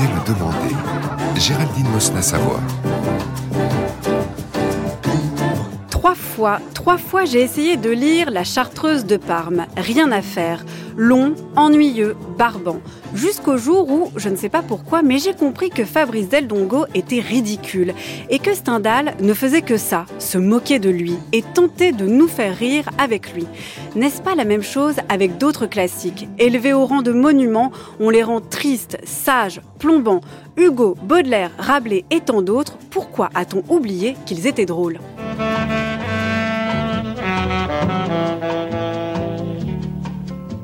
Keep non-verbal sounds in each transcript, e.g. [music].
Le demander. Géraldine Mosna-Savoie. Trois fois, trois fois j'ai essayé de lire La Chartreuse de Parme. Rien à faire. Long, ennuyeux, barbant. Jusqu'au jour où, je ne sais pas pourquoi, mais j'ai compris que Fabrice Del Dongo était ridicule et que Stendhal ne faisait que ça, se moquer de lui et tenter de nous faire rire avec lui. N'est-ce pas la même chose avec d'autres classiques? Élevés au rang de monuments, on les rend tristes, sages, plombants. Hugo, Baudelaire, Rabelais et tant d'autres, pourquoi a-t-on oublié qu'ils étaient drôles?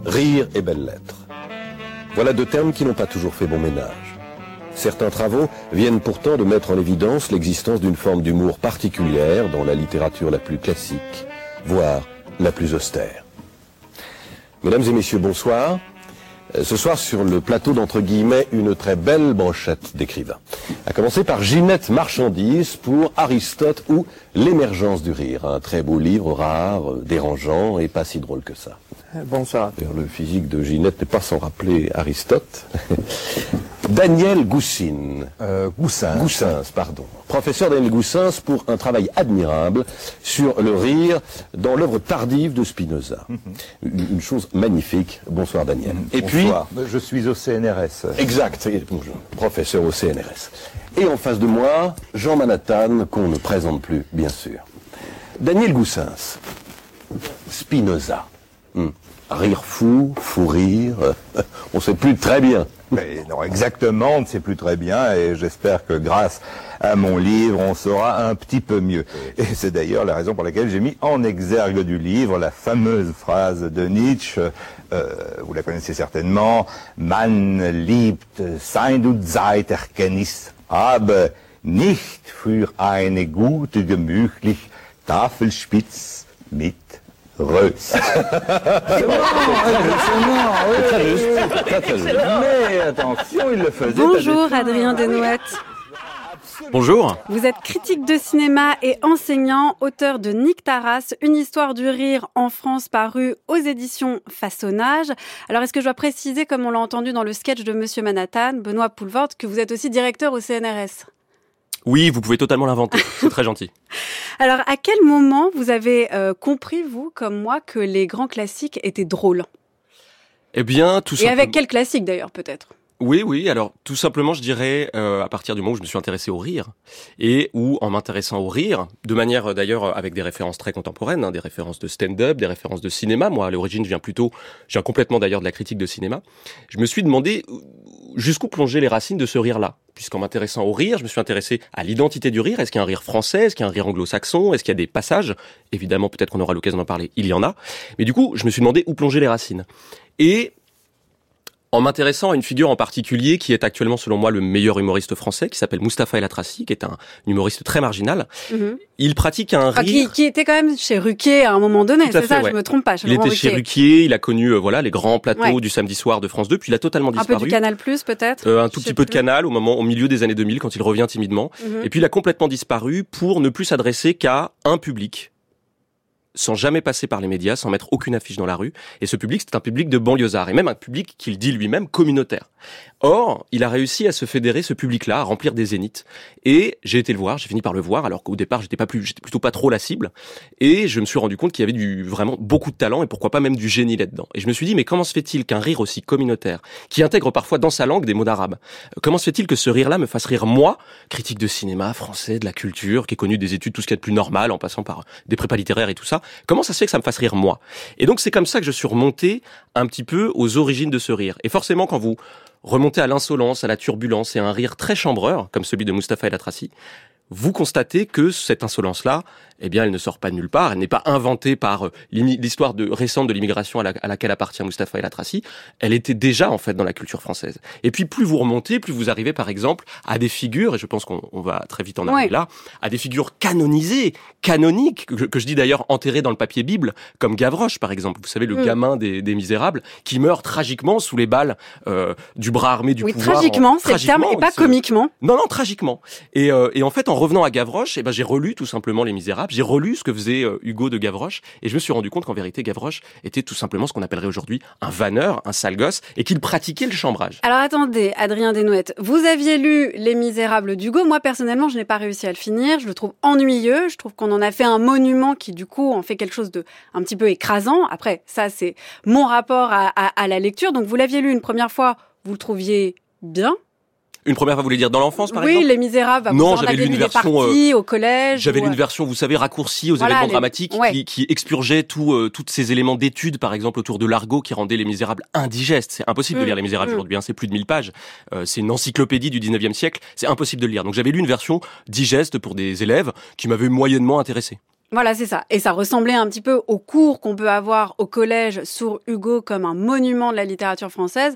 Rire et belles lettres. Voilà deux termes qui n'ont pas toujours fait bon ménage. Certains travaux viennent pourtant de mettre en évidence l'existence d'une forme d'humour particulière dans la littérature la plus classique, voire la plus austère. Mesdames et messieurs, bonsoir. Euh, Ce soir, sur le plateau d'entre guillemets, une très belle brochette d'écrivains. À commencer par Ginette Marchandise pour Aristote ou L'émergence du rire. Un très beau livre, rare, euh, dérangeant et pas si drôle que ça. Bonsoir. Le physique de Ginette n'est pas sans rappeler Aristote. [laughs] Daniel Goussine. Euh, Goussin. Goussins, pardon. Professeur Daniel Goussins pour un travail admirable sur le rire dans l'œuvre tardive de Spinoza. Une une chose magnifique. Bonsoir Daniel. Et puis, Bonsoir. Je suis au CNRS. exact, et bonjour, professeur au CNRS. Et en face de moi, Jean Manhattan, qu'on ne présente plus, bien sûr. Daniel Goussins. Spinoza. Hmm. Rire fou, fou rire, [laughs] on sait plus très bien. Mais non, exactement, on ne sait plus très bien et j'espère que grâce à mon livre, on saura un petit peu mieux. Et c'est d'ailleurs la raison pour laquelle j'ai mis en exergue du livre la fameuse phrase de Nietzsche, euh, vous la connaissez certainement, Man liebt sein und Zeit Erkenntnis, aber nicht für eine gute, gemütlich Tafelspitz mit Röst. [laughs] Mais attention, il le faisait. Bonjour Adrien Desnouettes. Bonjour. Vous êtes critique de cinéma et enseignant, auteur de Nick Taras, une histoire du rire en France parue aux éditions Façonnage. Alors est-ce que je dois préciser, comme on l'a entendu dans le sketch de Monsieur Manhattan, Benoît Poulvord, que vous êtes aussi directeur au CNRS Oui, vous pouvez totalement l'inventer. [laughs] C'est très gentil. Alors à quel moment vous avez euh, compris, vous, comme moi, que les grands classiques étaient drôles? Eh bien, tout Et simplement. avec quels classiques d'ailleurs, peut-être? Oui, oui. Alors, tout simplement, je dirais euh, à partir du moment où je me suis intéressé au rire et où, en m'intéressant au rire, de manière euh, d'ailleurs avec des références très contemporaines, hein, des références de stand-up, des références de cinéma. Moi, à l'origine, je viens plutôt, je viens complètement d'ailleurs de la critique de cinéma. Je me suis demandé jusqu'où plonger les racines de ce rire-là. Puisqu'en m'intéressant au rire, je me suis intéressé à l'identité du rire. Est-ce qu'il y a un rire français? Est-ce qu'il y a un rire anglo-saxon? Est-ce qu'il y a des passages? Évidemment, peut-être qu'on aura l'occasion d'en parler. Il y en a. Mais du coup, je me suis demandé où plonger les racines. Et en m'intéressant à une figure en particulier qui est actuellement selon moi le meilleur humoriste français, qui s'appelle Mustapha El Atrassi, qui est un humoriste très marginal. Mhm. Il pratique un Ah, qui, rire. qui était quand même chez Ruquier à un moment donné, c'est ça ouais. Je me trompe pas, chez Il était chez Ruquier. Ruquier, il a connu euh, voilà les grands plateaux Ouais. du samedi soir de France 2, puis il a totalement Un peu disparu. du Canal Plus peut-être Euh, un tout petit peu de canal au moment, au milieu des années 2000, quand il revient timidement. Mhm. Et puis il a complètement disparu pour ne plus s'adresser qu'à un public, sans jamais passer par les médias, sans mettre aucune affiche dans la rue. Et ce public, c'est un public de banlieusards, et même un public qu'il dit lui-même communautaire. Or, il a réussi à se fédérer ce public-là, à remplir des zéniths. Et j'ai été le voir, j'ai fini par le voir, alors qu'au départ, j'étais pas plus, j'étais plutôt pas trop la cible. Et je me suis rendu compte qu'il y avait du, vraiment beaucoup de talent et pourquoi pas même du génie là-dedans. Et je me suis dit, mais comment se fait-il qu'un rire aussi communautaire, qui intègre parfois dans sa langue des mots d'arabe, euh, comment se fait-il que ce rire-là me fasse rire moi, critique de cinéma, français, de la culture, qui ai connu des études, tout ce qu'il y a de plus normal, en passant par des prépas littéraires et tout ça. Comment ça se fait que ça me fasse rire moi? Et donc c'est comme ça que je suis remonté un petit peu aux origines de ce rire. Et forcément, quand vous remontez à l'insolence, à la turbulence et à un rire très chambreur, comme celui de Mustapha El Atrassi, vous constatez que cette insolence-là, eh bien, elle ne sort pas de nulle part. Elle n'est pas inventée par euh, l'histoire de, récente de l'immigration à, la- à laquelle appartient Mustapha El Atrassi. Elle était déjà, en fait, dans la culture française. Et puis, plus vous remontez, plus vous arrivez, par exemple, à des figures, et je pense qu'on on va très vite en arriver Ouais. là, à des figures canonisées, canoniques, que, je- que je dis d'ailleurs enterrées dans le papier Bible, comme Gavroche, par exemple. Vous savez, le Mm. gamin des, des Misérables, qui meurt tragiquement sous les balles euh, du bras armé du Oui, pouvoir. en- tragiquement, c'est le terme, et pas comiquement. non, non, tragiquement. Et, euh, et en fait, en revenant à Gavroche, eh ben, j'ai relu tout simplement Les Misérables, j'ai relu ce que faisait euh, Hugo de Gavroche, et je me suis rendu compte qu'en vérité, Gavroche était tout simplement ce qu'on appellerait aujourd'hui un vanneur, un sale gosse, et qu'il pratiquait le chambrage. Alors attendez, Adrien Desnouettes, vous aviez lu Les Misérables d'Hugo. Moi, personnellement, je n'ai pas réussi à le finir. Je le trouve ennuyeux. Je trouve qu'on en a fait un monument qui, du coup, en fait quelque chose de un petit peu écrasant. Après, ça, c'est mon rapport à la lecture. Donc, vous l'aviez lu une première fois, vous le trouviez bien. Une première fois, vous voulez dire dans l'enfance, par oui, exemple Oui, Les Misérables. Non, j'avais lu une version euh, au collège. J'avais lu une version, vous savez, raccourcie aux événements dramatiques, qui, qui, expurgeait tout, euh, tous ces éléments d'études, par exemple autour de l'argot, qui rendait Les Misérables indigestes. C'est impossible de mm. lire Les Misérables mm. aujourd'hui. Hein, c'est plus de 1000 pages. Euh, c'est une encyclopédie du 19e siècle. C'est impossible de le lire. Donc j'avais lu une version digeste pour des élèves qui m'avait moyennement intéressé. Voilà, c'est ça. Et ça ressemblait un petit peu au cours qu'on peut avoir au collège sur Hugo comme un monument de la littérature française.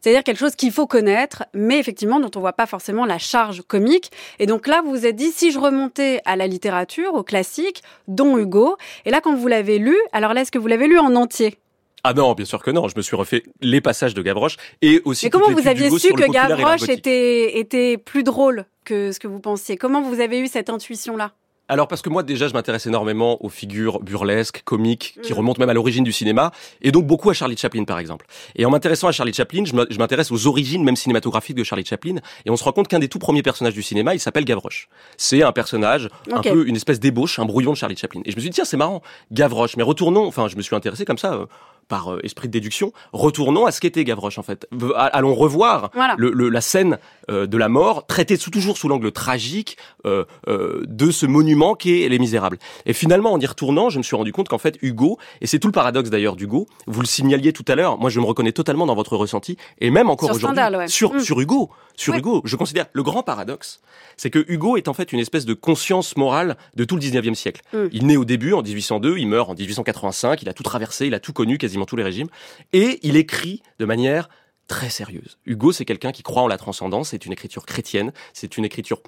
C'est-à-dire quelque chose qu'il faut connaître, mais effectivement dont on voit pas forcément la charge comique. Et donc là, vous vous êtes dit, si je remontais à la littérature, au classique, dont Hugo, et là, quand vous l'avez lu, alors là, est-ce que vous l'avez lu en entier? Ah non, bien sûr que non. Je me suis refait les passages de Gavroche et aussi. Mais comment vous aviez su que Gavroche était, était plus drôle que ce que vous pensiez? Comment vous avez eu cette intuition-là? Alors parce que moi déjà je m'intéresse énormément aux figures burlesques, comiques, qui mm. remontent même à l'origine du cinéma, et donc beaucoup à Charlie Chaplin par exemple. Et en m'intéressant à Charlie Chaplin, je m'intéresse aux origines même cinématographiques de Charlie Chaplin, et on se rend compte qu'un des tout premiers personnages du cinéma, il s'appelle Gavroche. C'est un personnage, un peu une espèce d'ébauche, un brouillon de Charlie Chaplin. Et je me suis dit tiens c'est marrant, Gavroche, mais retournons, enfin je me suis intéressé comme ça. Euh, par euh, esprit de déduction, retournons à ce qu'était Gavroche en fait. Allons revoir le, la scène euh, de la mort, traitée sous, toujours sous l'angle tragique euh, de ce monument qu'est Les Misérables. Et finalement, en y retournant, je me suis rendu compte qu'en fait, Hugo, et c'est tout le paradoxe d'ailleurs d'Hugo, vous le signaliez tout à l'heure, moi je me reconnais totalement dans votre ressenti, et même encore aujourd'hui, sur, mm. sur Hugo, sur Hugo, je considère le grand paradoxe, c'est que Hugo est en fait une espèce de conscience morale de tout le 19e siècle. Mm. Il naît au début en 1802, il meurt en 1885, il a tout traversé, il a tout connu quasiment tous les régimes, et il écrit de manière très sérieuse. Hugo, c'est quelqu'un qui croit en la transcendance, c'est une écriture chrétienne, c'est une écriture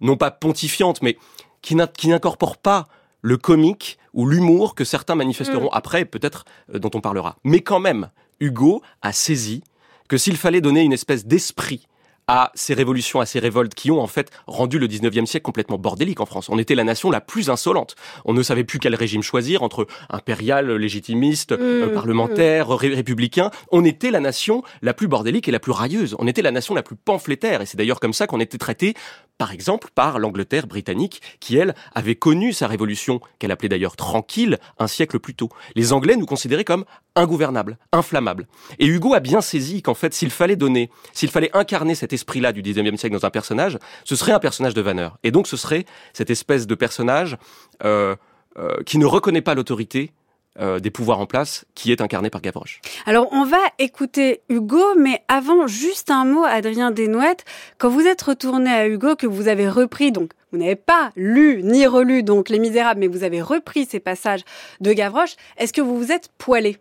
non pas pontifiante, mais qui n'incorpore pas le comique ou l'humour que certains manifesteront mm. après, peut-être euh, dont on parlera. Mais quand même, Hugo a saisi que s'il fallait donner une espèce d'esprit à ces révolutions, à ces révoltes qui ont en fait rendu le 19e siècle complètement bordélique en France. On était la nation la plus insolente. On ne savait plus quel régime choisir entre impérial, légitimiste, euh, mmh, parlementaire, mmh. républicain. On était la nation la plus bordélique et la plus railleuse. On était la nation la plus pamphlétaire et c'est d'ailleurs comme ça qu'on était traité par exemple par l'Angleterre britannique, qui elle avait connu sa révolution, qu'elle appelait d'ailleurs tranquille, un siècle plus tôt. Les Anglais nous considéraient comme ingouvernables, inflammables. Et Hugo a bien saisi qu'en fait, s'il fallait donner, s'il fallait incarner cet esprit-là du 19e siècle dans un personnage, ce serait un personnage de vanneur. Et donc ce serait cette espèce de personnage euh, euh, qui ne reconnaît pas l'autorité, euh, des pouvoirs en place qui est incarné par Gavroche. Alors on va écouter Hugo, mais avant juste un mot, Adrien Desnouettes. Quand vous êtes retourné à Hugo, que vous avez repris, donc vous n'avez pas lu ni relu donc Les Misérables, mais vous avez repris ces passages de Gavroche, est-ce que vous vous êtes poilé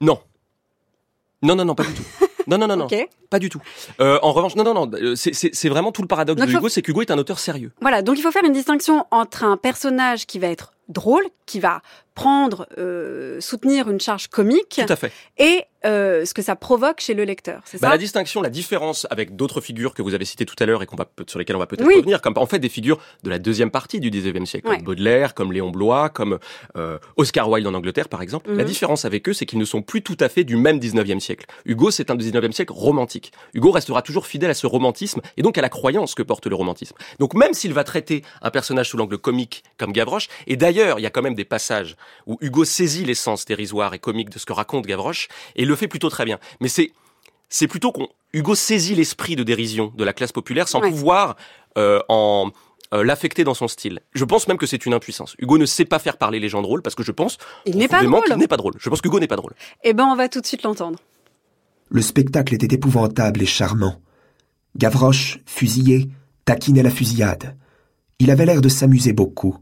Non. Non, non, non, pas du tout. [laughs] Non, non, non, non. Pas du tout. Euh, en revanche, non, non, non. Euh, c'est vraiment tout le paradoxe de Hugo, c'est qu'Hugo est un auteur sérieux. Voilà, donc il faut faire une distinction entre un personnage qui va être drôle, qui va prendre, euh, soutenir une charge comique. Tout à fait. Et euh, ce que ça provoque chez le lecteur, c'est bah, ça La distinction, la différence avec d'autres figures que vous avez citées tout à l'heure et qu'on va sur lesquelles on va peut-être revenir, comme en fait des figures de la deuxième partie du 19e siècle, comme Baudelaire, comme Léon Blois, comme euh, Oscar Wilde en Angleterre par exemple. La mhm. différence avec eux, c'est qu'ils ne sont plus tout à fait du même 19e siècle. Hugo, c'est un 19e siècle romantique. Hugo restera toujours fidèle à ce romantisme et donc à la croyance que porte le romantisme. Donc même s'il va traiter un personnage sous l'angle comique comme Gavroche, et d'ailleurs il y a quand même des passages où Hugo saisit l'essence dérisoire et comique de ce que raconte Gavroche et le fait plutôt très bien. Mais c'est c'est plutôt qu'on Hugo saisit l'esprit de dérision de la classe populaire sans pouvoir euh, en euh, l'affecter dans son style. Je pense même que c'est une impuissance. Hugo ne sait pas faire parler les gens drôles parce que je pense il n'est pas drôle. n'est pas drôle. Je pense qu'Hugo n'est pas drôle. Eh ben on va tout de suite l'entendre. Le spectacle était épouvantable et charmant. Gavroche, fusillé, taquinait la fusillade. Il avait l'air de s'amuser beaucoup.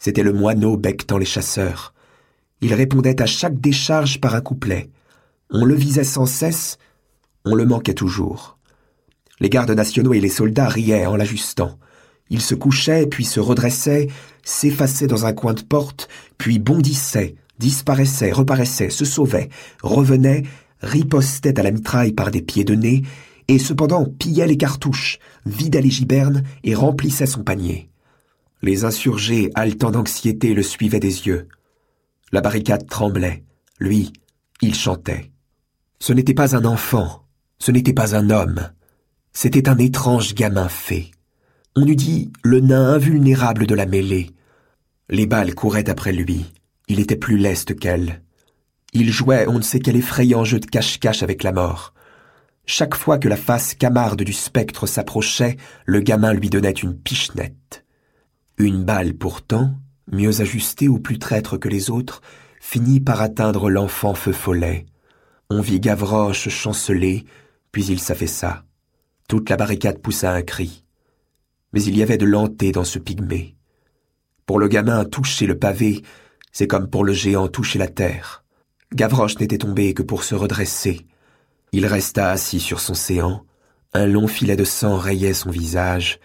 C'était le moineau becquetant les chasseurs. Il répondait à chaque décharge par un couplet. On le visait sans cesse, on le manquait toujours. Les gardes nationaux et les soldats riaient en l'ajustant. Il se couchait, puis se redressait, s'effaçait dans un coin de porte, puis bondissait, disparaissait, reparaissait, se sauvait, revenait, ripostait à la mitraille par des pieds de nez, et cependant pillait les cartouches, vidait les gibernes et remplissait son panier. Les insurgés, haletants d'anxiété, le suivaient des yeux. La barricade tremblait. Lui, il chantait. Ce n'était pas un enfant, ce n'était pas un homme, c'était un étrange gamin fait. On eût dit le nain invulnérable de la mêlée. Les balles couraient après lui, il était plus leste qu'elle. Il jouait on ne sait quel effrayant jeu de cache-cache avec la mort. Chaque fois que la face camarde du spectre s'approchait, le gamin lui donnait une pichenette. Une balle pourtant, mieux ajustée ou plus traître que les autres, finit par atteindre l'enfant feu follet. On vit Gavroche chanceler, puis il s'affaissa. Toute la barricade poussa un cri. Mais il y avait de lenté dans ce pygmée. Pour le gamin, toucher le pavé, c'est comme pour le géant toucher la terre. Gavroche n'était tombé que pour se redresser. Il resta assis sur son séant, un long filet de sang rayait son visage,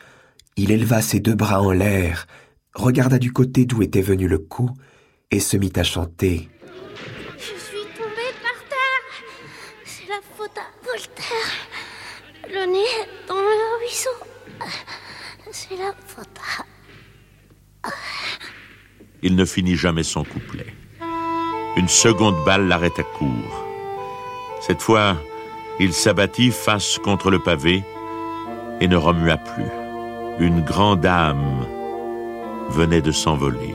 il éleva ses deux bras en l'air, regarda du côté d'où était venu le coup, et se mit à chanter. Je suis tombé par terre. C'est la faute à Voltaire. Le nez dans le ruisseau. C'est la faute à... Il ne finit jamais son couplet. Une seconde balle l'arrêta court. Cette fois, il s'abattit face contre le pavé et ne remua plus. Une grande âme venait de s'envoler.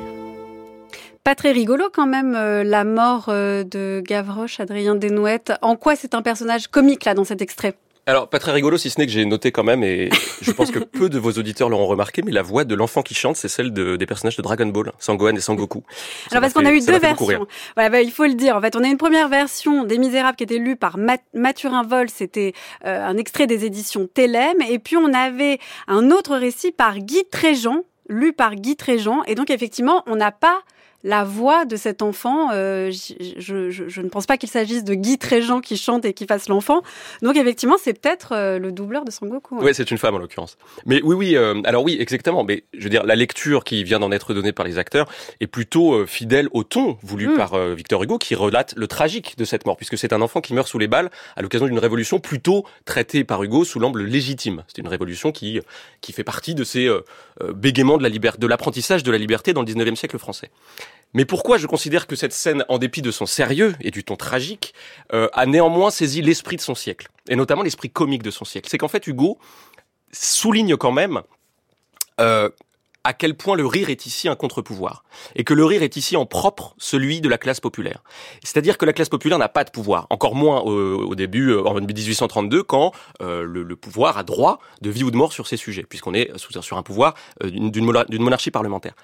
Pas très rigolo quand même euh, la mort euh, de Gavroche, Adrien Desnouettes. En quoi c'est un personnage comique là dans cet extrait? Alors, pas très rigolo, si ce n'est que j'ai noté quand même, et [laughs] je pense que peu de vos auditeurs l'auront remarqué, mais la voix de l'enfant qui chante, c'est celle de, des personnages de Dragon Ball, Sangohan et Sangoku. Ça Alors parce qu'on a eu deux versions. Voilà, bah, il faut le dire. En fait, on a une première version des Misérables qui était lue par Mat- Mathurin Vol, c'était euh, un extrait des éditions Télém, et puis on avait un autre récit par Guy Tréjean, lu par Guy Tréjean, et donc effectivement, on n'a pas la voix de cet enfant. Euh, je, je- je ne pense pas qu'il s'agisse de Guy Tréjean qui chante et qui fasse l'enfant. Donc effectivement, c'est peut-être euh, le doubleur de Sangoku. hein. Ouais, c'est une femme en l'occurrence. Mais oui, oui. euh, alors oui, exactement. Mais je veux dire, la lecture qui vient d'en être donnée par les acteurs est plutôt euh, fidèle au ton voulu Mm. par euh, Victor Hugo, qui relate le tragique de cette mort, puisque c'est un enfant qui meurt sous les balles à l'occasion d'une révolution plutôt traitée par Hugo sous l'angle légitime. C'est une révolution qui qui fait partie de ces bégaiements de la liberté, de l'apprentissage de la liberté dans le 19e siècle français. Mais pourquoi je considère que cette scène, en dépit de son sérieux et du ton tragique, euh, a néanmoins saisi l'esprit de son siècle, et notamment l'esprit comique de son siècle? C'est qu'en fait, Hugo souligne quand même euh, à quel point le rire est ici un contre-pouvoir, et que le rire est ici en propre celui de la classe populaire. C'est-à-dire que la classe populaire n'a pas de pouvoir, encore moins au, début, euh, en 1832, quand euh, le, le pouvoir a droit de vie ou de mort sur ces sujets, puisqu'on est sur un pouvoir euh, d'une monarchie parlementaire.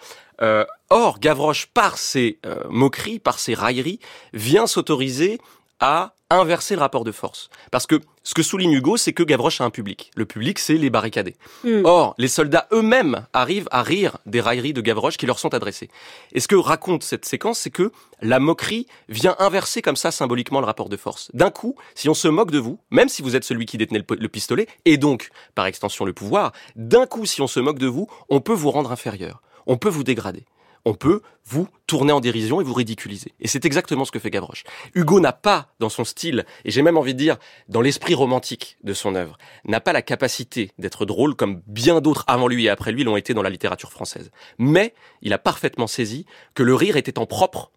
Or, Gavroche, par ses moqueries, par ses railleries, vient s'autoriser à inverser le rapport de force. Parce que ce que souligne Hugo, c'est que Gavroche a un public. Le public, c'est les barricadés. Mm. Or, les soldats eux-mêmes arrivent à rire des railleries de Gavroche qui leur sont adressées. Et ce que raconte cette séquence, c'est que la moquerie vient inverser comme ça symboliquement le rapport de force. D'un coup, si on se moque de vous, même si vous êtes celui qui détenait le pistolet, et donc, par extension, le pouvoir, d'un coup, si on se moque de vous, on peut vous rendre inférieur. On peut vous dégrader. On peut vous tourner en dérision et vous ridiculiser. Et c'est exactement ce que fait Gavroche. Hugo n'a pas, dans son style, et j'ai même envie de dire, dans l'esprit romantique de son œuvre, n'a pas la capacité d'être drôle comme bien d'autres avant lui et après lui l'ont été dans la littérature française. Mais il a parfaitement saisi que le rire était en propre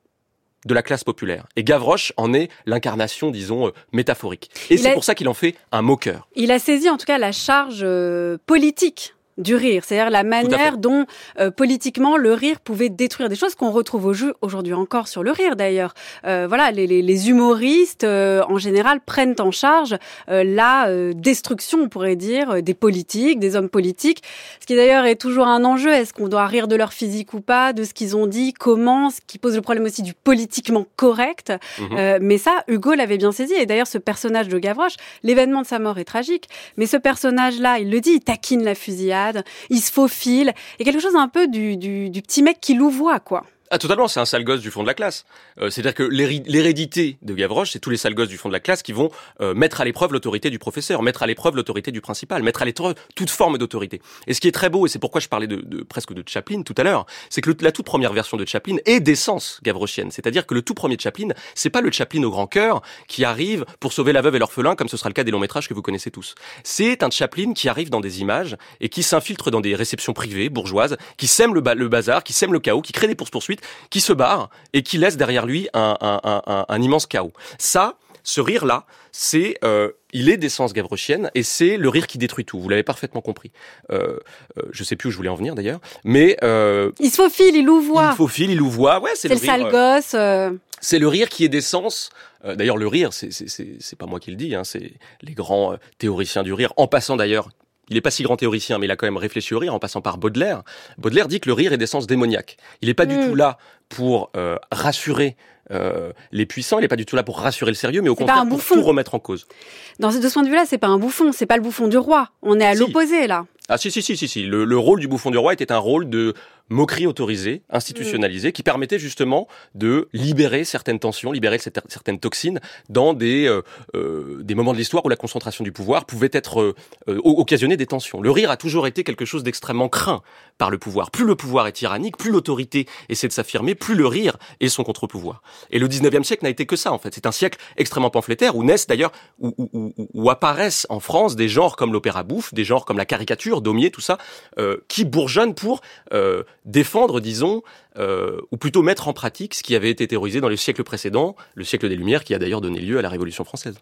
de la classe populaire. Et Gavroche en est l'incarnation, disons, euh, métaphorique. Et c'est a- pour ça qu'il en fait un moqueur. Il a saisi en tout cas la charge euh, politique du rire, c'est-à-dire la manière dont euh, politiquement le rire pouvait détruire des choses qu'on retrouve au jeu aujourd'hui encore sur le rire d'ailleurs. Euh, voilà, les, les, les humoristes euh, en général prennent en charge euh, la euh, destruction, on pourrait dire, euh, des politiques, des hommes politiques. Ce qui d'ailleurs est toujours un enjeu. Est-ce qu'on doit rire de leur physique ou pas, de ce qu'ils ont dit, comment, ce qui pose le problème aussi du politiquement correct. Euh, mais ça, Hugo l'avait bien saisi. Et d'ailleurs, ce personnage de Gavroche, l'événement de sa mort est tragique. Mais ce personnage-là, il le dit, il taquine la fusillade, il se faufile. Et quelque chose un peu du, du, du petit mec qui louvoie, quoi. Ah totalement, c'est un sale gosse du fond de la classe. Euh, C'est-à-dire que l'hérédité de Gavroche, c'est tous les sales gosses du fond de la classe qui vont euh, mettre à l'épreuve l'autorité du professeur, mettre à l'épreuve l'autorité du principal, mettre à l'épreuve toute forme d'autorité. Et ce qui est très beau, et c'est pourquoi je parlais de, de- presque de Chaplin tout à l'heure, c'est que le- la toute première version de Chaplin est d'essence gavrochienne. C'est-à-dire que le tout premier Chaplin, c'est pas le Chaplin au grand cœur qui arrive pour sauver la veuve et l'orphelin, comme ce sera le cas des longs métrages que vous connaissez tous. C'est un Chaplin qui arrive dans des images et qui s'infiltre dans des réceptions privées, bourgeoises, qui sème le, le bazar, qui sème le chaos, qui crée des poursuites, qui se barre et qui laisse derrière lui un, un- un- un- un immense chaos. Ça, ce rire-là, c'est, euh, il est d'essence gavrochienne et c'est le rire qui détruit tout. Vous l'avez parfaitement compris. Euh, euh, je sais plus où je voulais en venir d'ailleurs, mais euh, Il se faufile, il louvoie. il faufile, il louvoie. Ouais, c'est le, rire, euh, gosse. c'est le rire qui est d'essence. D'ailleurs, le rire, c'est pas moi qui le dis, hein, c'est les grands théoriciens du rire. En passant d'ailleurs, il n'est pas si grand théoricien, mais il a quand même réfléchi au rire en passant par Baudelaire. Baudelaire dit que le rire est d'essence démoniaque. Il n'est pas du Mm. tout là pour euh, rassurer euh, les puissants, il n'est pas du tout là pour rassurer le sérieux, mais au contraire pour tout remettre en cause. Dans ce, de ce point de vue-là, c'est pas un bouffon, c'est pas le bouffon du roi. On est à Si. l'opposé là. Ah si si si si si. Le, le rôle du bouffon du roi était un rôle de moquerie autorisée, institutionnalisée, qui permettait justement de libérer certaines tensions, libérer certaines toxines dans des euh, euh, des moments de l'histoire où la concentration du pouvoir pouvait être euh, euh, occasionner des tensions. Le rire a toujours été quelque chose d'extrêmement craint par le pouvoir. Plus le pouvoir est tyrannique, plus l'autorité essaie de s'affirmer, plus le rire est son contre-pouvoir. Et le 19e siècle n'a été que ça en fait. C'est un siècle extrêmement pamphlétaire où naissent d'ailleurs où, où- où- où apparaissent en France des genres comme l'opéra bouffe, des genres comme la caricature, Daumier, tout ça, euh, qui bourgeonnent pour euh, défendre, disons, euh, ou plutôt mettre en pratique ce qui avait été théorisé dans le siècle précédent, le siècle des Lumières, qui a d'ailleurs donné lieu à la Révolution française.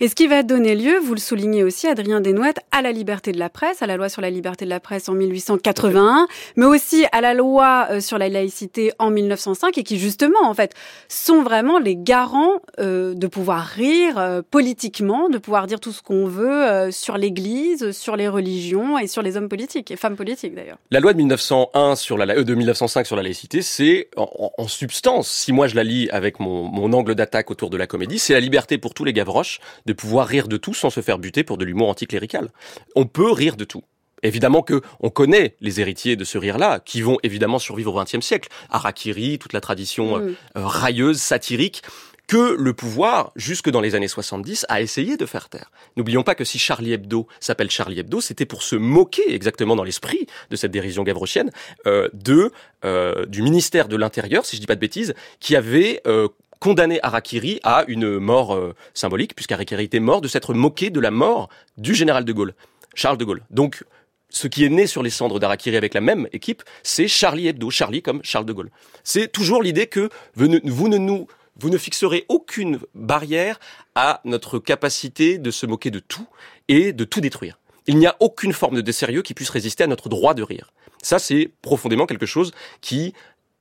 Et ce qui va donner lieu, vous le soulignez aussi, Adrien Desnouettes, à la liberté de la presse, à la loi sur la liberté de la presse en 1881, mais aussi à la loi euh, sur la laïcité en 1905, et qui justement, en fait, sont vraiment les garants euh, de pouvoir rire euh, politiquement, de pouvoir dire tout ce qu'on veut sur l'Église, sur les religions et sur les hommes politiques, et femmes politiques d'ailleurs. La loi de 1901 sur la, de 1905 sur la laïcité, c'est en, substance, si moi je la lis avec mon, mon angle d'attaque autour de la comédie, c'est la liberté pour tous les Gavroches de pouvoir rire de tout sans se faire buter pour de l'humour anticlérical. On peut rire de tout. Évidemment que on connaît les héritiers de ce rire-là, qui vont évidemment survivre au XXe siècle. Harakiri, toute la tradition euh, Mm. euh, railleuse, satirique, que le pouvoir, jusque dans les années 70, a essayé de faire taire. N'oublions pas que si Charlie Hebdo s'appelle Charlie Hebdo, c'était pour se moquer, exactement dans l'esprit de cette dérision gavrochienne, euh, de euh, du ministère de l'Intérieur, si je dis pas de bêtises, qui avait euh, condamné Harakiri à une mort symbolique, puisqu'Harakiri était mort, de s'être moqué de la mort du général de Gaulle, Charles de Gaulle. Donc, ce qui est né sur les cendres d'Harakiri avec la même équipe, c'est Charlie Hebdo, Charlie comme Charles de Gaulle. C'est toujours l'idée que ne, vous ne nous vous ne fixerez aucune barrière à notre capacité de se moquer de tout et de tout détruire. Il n'y a aucune forme de désérieux qui puisse résister à notre droit de rire. Ça, c'est profondément quelque chose qui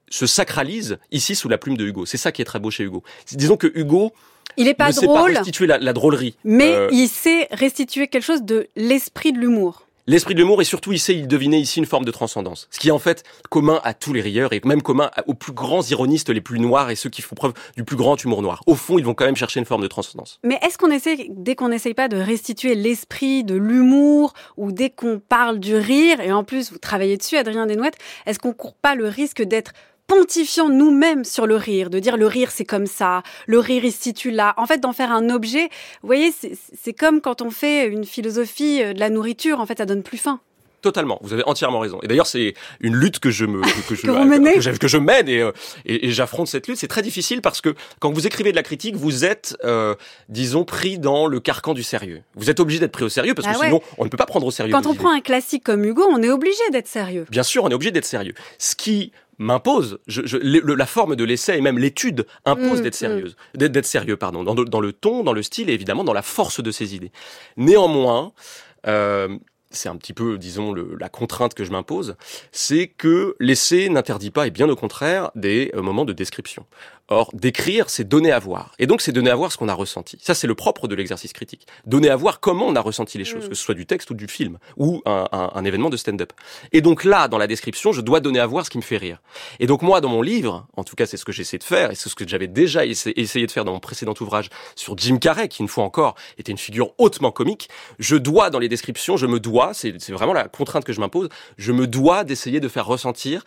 se sacralise ici sous la plume de Hugo. C'est ça qui est très beau chez Hugo. Disons que Hugo Il pas ne sait pas restituer la, la drôlerie. mais Euh, il sait restituer quelque chose de l'esprit de l'humour. L'esprit de l'humour et surtout il il deviner ici une forme de transcendance. Ce qui est en fait commun à tous les rieurs et même commun aux plus grands ironistes les plus noirs et ceux qui font preuve du plus grand humour noir. Au fond, ils vont quand même chercher une forme de transcendance. Mais est-ce qu'on essaie, dès qu'on n'essaye pas de restituer l'esprit de l'humour, ou dès qu'on parle du rire, et en plus vous travaillez dessus, Adrien Desnouettes, est-ce qu'on court pas le risque d'être pontifiant nous-mêmes sur le rire, de dire le rire c'est comme ça, le rire il se situe là, en fait d'en faire un objet. Vous voyez, c'est- comme quand on fait une philosophie euh, de la nourriture, en fait ça donne plus faim. Totalement, vous avez entièrement raison. Et d'ailleurs, c'est une lutte que je me que, que je [laughs] Que je- que je mène et, euh, et, et j'affronte cette lutte. C'est très difficile parce que quand vous écrivez de la critique, vous êtes, euh, disons, pris dans le carcan du sérieux. Vous êtes obligé d'être pris au sérieux parce Bah que ouais. sinon, on ne peut pas prendre au sérieux. Quand on prend un classique comme Hugo, on est obligé d'être sérieux. Bien sûr, on est obligé d'être sérieux. Ce qui m'impose, je, je- la forme de l'essai et même l'étude impose Mm, d'être sérieuse, d'être d'être sérieux, pardon, dans, le- dans le ton, dans le style et évidemment dans la force de ses idées. Néanmoins, euh, c'est un petit peu, disons, le- la contrainte que je m'impose, c'est que l'essai n'interdit pas, et bien au contraire, des euh, moments de description. Or, décrire, c'est donner à voir. Et donc, c'est donner à voir ce qu'on a ressenti. Ça, c'est le propre de l'exercice critique. Donner à voir comment on a ressenti les choses, Mm. que ce soit du texte ou du film, ou un, un- un événement de stand-up. Et donc là, dans la description, je dois donner à voir ce qui me fait rire. Et donc moi, dans mon livre, en tout cas, c'est ce que j'essaie de faire, et c'est ce que j'avais déjà essa- essayé de faire dans mon précédent ouvrage sur Jim Carrey, qui une fois encore était une figure hautement comique. Je dois, dans les descriptions, je me dois, c'est c'est vraiment la contrainte que je m'impose, je me dois d'essayer de faire ressentir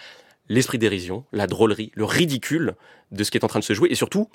l'esprit dérision, la drôlerie, le ridicule de ce qui est en train de se jouer et surtout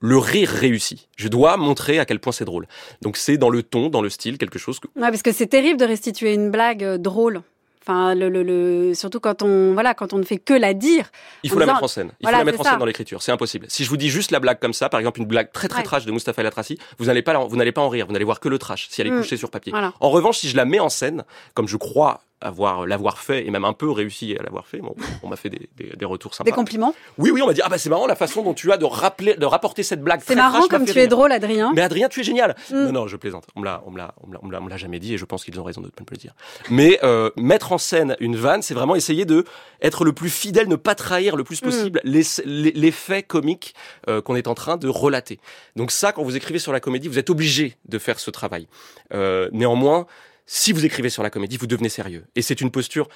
le rire réussi. Je dois montrer à quel point c'est drôle. Donc c'est dans le ton, dans le style, quelque chose que... Ouais, parce que c'est terrible de restituer une blague euh, drôle. Enfin, le, le, le- surtout quand on, voilà, quand on ne fait que la dire. Il faut la disant- mettre en scène. Il Voilà, faut la mettre en scène dans l'écriture. C'est impossible. Si je vous dis juste la blague comme ça, par exemple une blague très très Ouais. trash de Mustapha El Atrassi, vous n'allez pas, vous n'allez pas en rire. Vous n'allez voir que le trash si elle est Mm. couchée sur papier. Voilà. En revanche, si je la mets en scène, comme je crois avoir l'avoir fait et même un peu réussi à l'avoir fait, bon, on m'a fait des, des, des retours sympas. Des compliments? Oui, oui, on m'a dit ah bah c'est marrant la façon dont tu as de rappeler, de rapporter cette blague. C'est marrant comme tu es drôle, Adrien. Mais Adrien, tu es génial. Mm. Non, non, je plaisante. On me l'a, on me l'a, on me l'a- jamais dit et je pense qu'ils ont raison de ne pas me le dire. Mais euh, mettre en scène une vanne, c'est vraiment essayer de être le plus fidèle, ne pas trahir le Mm. plus possible les- les- l'effet comique euh, qu'on est en train de relater. Donc ça, quand vous écrivez sur la comédie, vous êtes obligé de faire ce travail. Euh, néanmoins, si vous écrivez sur la comédie, vous devenez sérieux. Et c'est une posture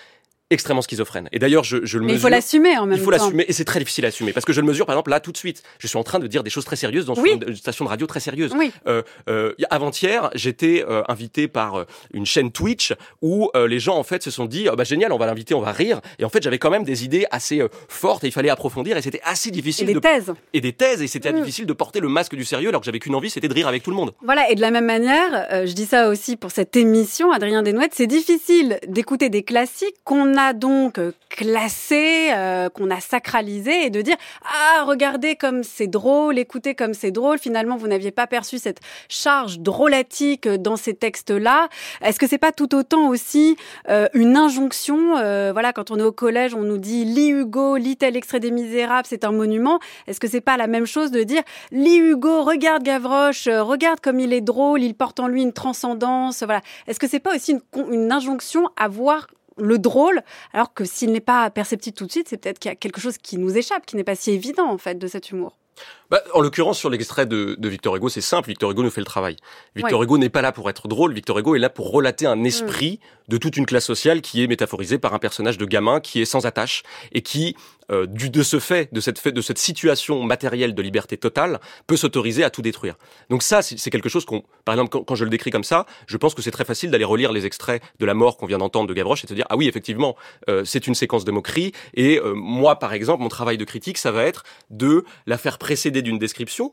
extrêmement schizophrène. Et d'ailleurs, je, je le Mais il mesure. faut l'assumer en même Il faut temps. l'assumer et c'est très difficile à assumer parce que je le mesure par exemple là tout de suite. Je suis en train de dire des choses très sérieuses dans Oui. une, station de radio très sérieuse. Oui. Euh, euh, avant-hier, j'étais euh, invité par euh, une chaîne Twitch où les gens en fait se sont dit ah bah génial, on va l'inviter, on va rire. Et en fait, j'avais quand même des idées assez fortes et il fallait approfondir et c'était assez Et difficile des de thèses. et des thèses et c'était Mm. difficile de porter le masque du sérieux alors que j'avais qu'une envie, c'était de rire avec tout le monde. Voilà, et de la même manière, je dis ça aussi pour cette émission, Adrien Desnouettes, c'est difficile d'écouter des classiques qu'on a donc euh, classés, euh, qu'on a sacralisés, et de dire ah regardez comme c'est drôle, écoutez comme c'est drôle. Finalement, vous n'aviez pas perçu cette charge drôlatique dans ces textes-là. Est-ce que c'est pas tout autant aussi euh, une injonction euh, Voilà, quand on est au collège, on nous dit lis Hugo, lis tel extrait des Misérables, c'est un monument. Est-ce que c'est pas la même chose de dire lis Hugo, regarde Gavroche, euh, regarde comme il est drôle, il porte en lui une transcendance. Voilà. Est-ce que c'est pas aussi une injonction à voir le drôle, alors que s'il n'est pas perceptible tout de suite, c'est peut-être qu'il y a quelque chose qui nous échappe, qui n'est pas si évident en fait de cet humour. Bah, en l'occurrence, sur l'extrait de, de Victor Hugo, c'est simple. Victor Hugo nous fait le travail. Victor Hugo n'est pas là pour être drôle. Victor Hugo est là pour relater un esprit de toute une classe sociale qui est métaphorisée par un personnage de gamin qui est sans attache et qui, euh, du, de ce fait, de cette fait, de cette situation matérielle de liberté totale, peut s'autoriser à tout détruire. Donc ça, c'est c'est quelque chose qu'on, par exemple, quand, quand je le décris comme ça, je pense que c'est très facile d'aller relire les extraits de la mort qu'on vient d'entendre de Gavroche et de se dire ah oui, effectivement, euh, c'est une séquence de moquerie. Et euh, moi, par exemple, mon travail de critique, ça va être de la faire précéder d'une description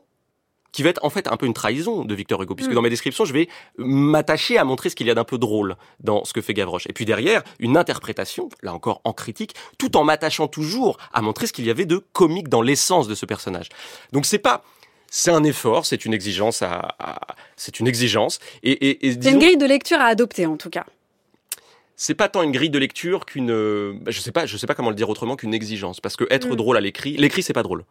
qui va être en fait un peu une trahison de Victor Hugo, puisque Mm. dans mes descriptions, je vais m'attacher à montrer ce qu'il y a d'un peu drôle dans ce que fait Gavroche. Et puis derrière, une interprétation, là encore en critique, tout en m'attachant toujours à montrer ce qu'il y avait de comique dans l'essence de ce personnage. Donc c'est pas... C'est un effort, c'est une exigence à, à- c'est une exigence et, et, et C'est disons- une grille de lecture à adopter en tout cas. C'est pas tant une grille de lecture qu'une, euh, bah, je sais pas, je sais pas comment le dire autrement qu'une exigence, parce que être Mm. drôle à l'écrit, l'écrit c'est pas drôle.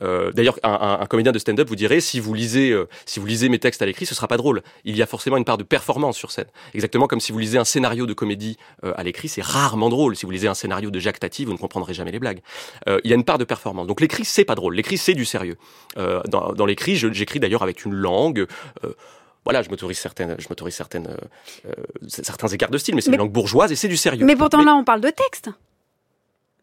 Euh, D'ailleurs, un, un- un comédien de stand-up vous dirait si vous lisez, euh, si vous lisez mes textes à l'écrit, ce sera pas drôle. Il y a forcément une part de performance sur scène, exactement comme si vous lisez un scénario de comédie euh, à l'écrit, c'est rarement drôle. Si vous lisez un scénario de Jacques Tati, vous ne comprendrez jamais les blagues. Euh, il y a une part de performance. Donc l'écrit c'est pas drôle, l'écrit c'est du sérieux. Euh, dans dans l'écrit, j'écris d'ailleurs avec une langue. Voilà, je m'autorise certaines, je m'autorise certaines, euh, euh, certains écarts de style, mais c'est une langue bourgeoise et c'est du sérieux. Mais pourtant là, on parle de texte.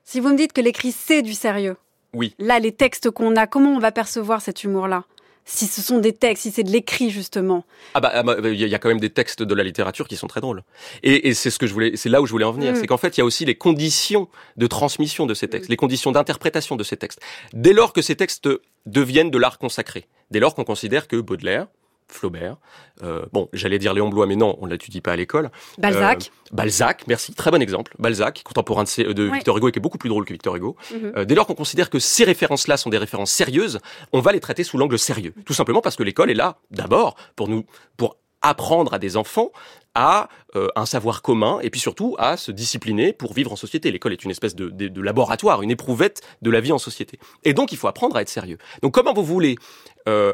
Si vous me dites que l'écrit c'est du sérieux, Oui. là les textes qu'on a, comment on va percevoir cet humour-là? Si ce sont des textes, si c'est de l'écrit justement. Ah bah, ah bah, il y a- quand même des textes de la littérature qui sont très drôles. Et, et c'est ce que je voulais, c'est là où je voulais en venir, Mm. c'est qu'en fait il y a aussi les conditions de transmission de ces textes, les conditions d'interprétation de ces textes. Dès lors que ces textes deviennent de l'art consacré, dès lors qu'on considère que Baudelaire, Flaubert, euh, bon, j'allais dire Léon Blois, mais non, on l'étudie pas à l'école. Balzac. Euh, Balzac, merci, très bon exemple. Balzac, contemporain de, Ouais. Victor Hugo et qui est beaucoup plus drôle que Victor Hugo. Mhm. Euh, dès lors qu'on considère que ces références-là sont des références sérieuses, on va les traiter sous l'angle sérieux. Tout simplement parce que l'école est là, d'abord, pour nous, pour apprendre à des enfants à euh, un savoir commun et puis surtout à se discipliner pour vivre en société. L'école est une espèce de, de- de laboratoire, une éprouvette de la vie en société. Et donc il faut apprendre à être sérieux. Donc comment vous voulez euh,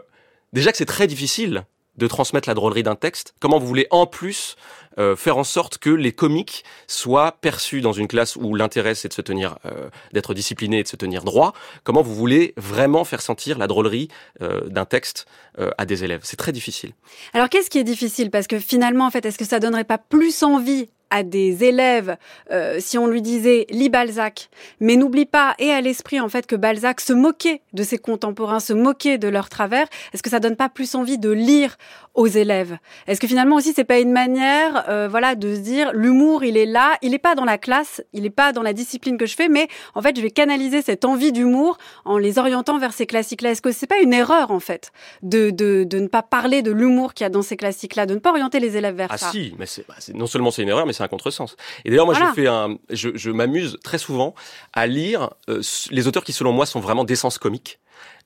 déjà que c'est très difficile de transmettre la drôlerie d'un texte, comment vous voulez en plus euh, faire en sorte que les comiques soient perçus dans une classe où l'intérêt c'est de se tenir, euh, d'être discipliné et de se tenir droit? Comment vous voulez vraiment faire sentir la drôlerie euh, d'un texte euh, à des élèves? C'est très difficile. Alors qu'est-ce qui est difficile? Parce que finalement, en fait, est-ce que ça donnerait pas plus envie à des élèves euh, si on lui disait lis Balzac, mais n'oublie pas et à l'esprit en fait que Balzac se moquait de ses contemporains, se moquait de leurs travers, est-ce que ça donne pas plus envie de lire aux élèves? Est-ce que finalement aussi c'est pas une manière, euh, voilà, de se dire l'humour il est là, il est pas dans la classe, il est pas dans la discipline que je fais, mais en fait je vais canaliser cette envie d'humour en les orientant vers ces classiques-là. Est-ce que c'est pas une erreur en fait de, de, de ne pas parler de l'humour qu'il y a dans ces classiques-là, de ne pas orienter les élèves vers ah ça? si, mais c'est, bah, c'est- non seulement c'est une erreur, mais c'est un contresens. Et d'ailleurs, moi, Voilà. je fais un, je, je m'amuse très souvent à lire euh, les auteurs qui, selon moi, sont vraiment d'essence comique.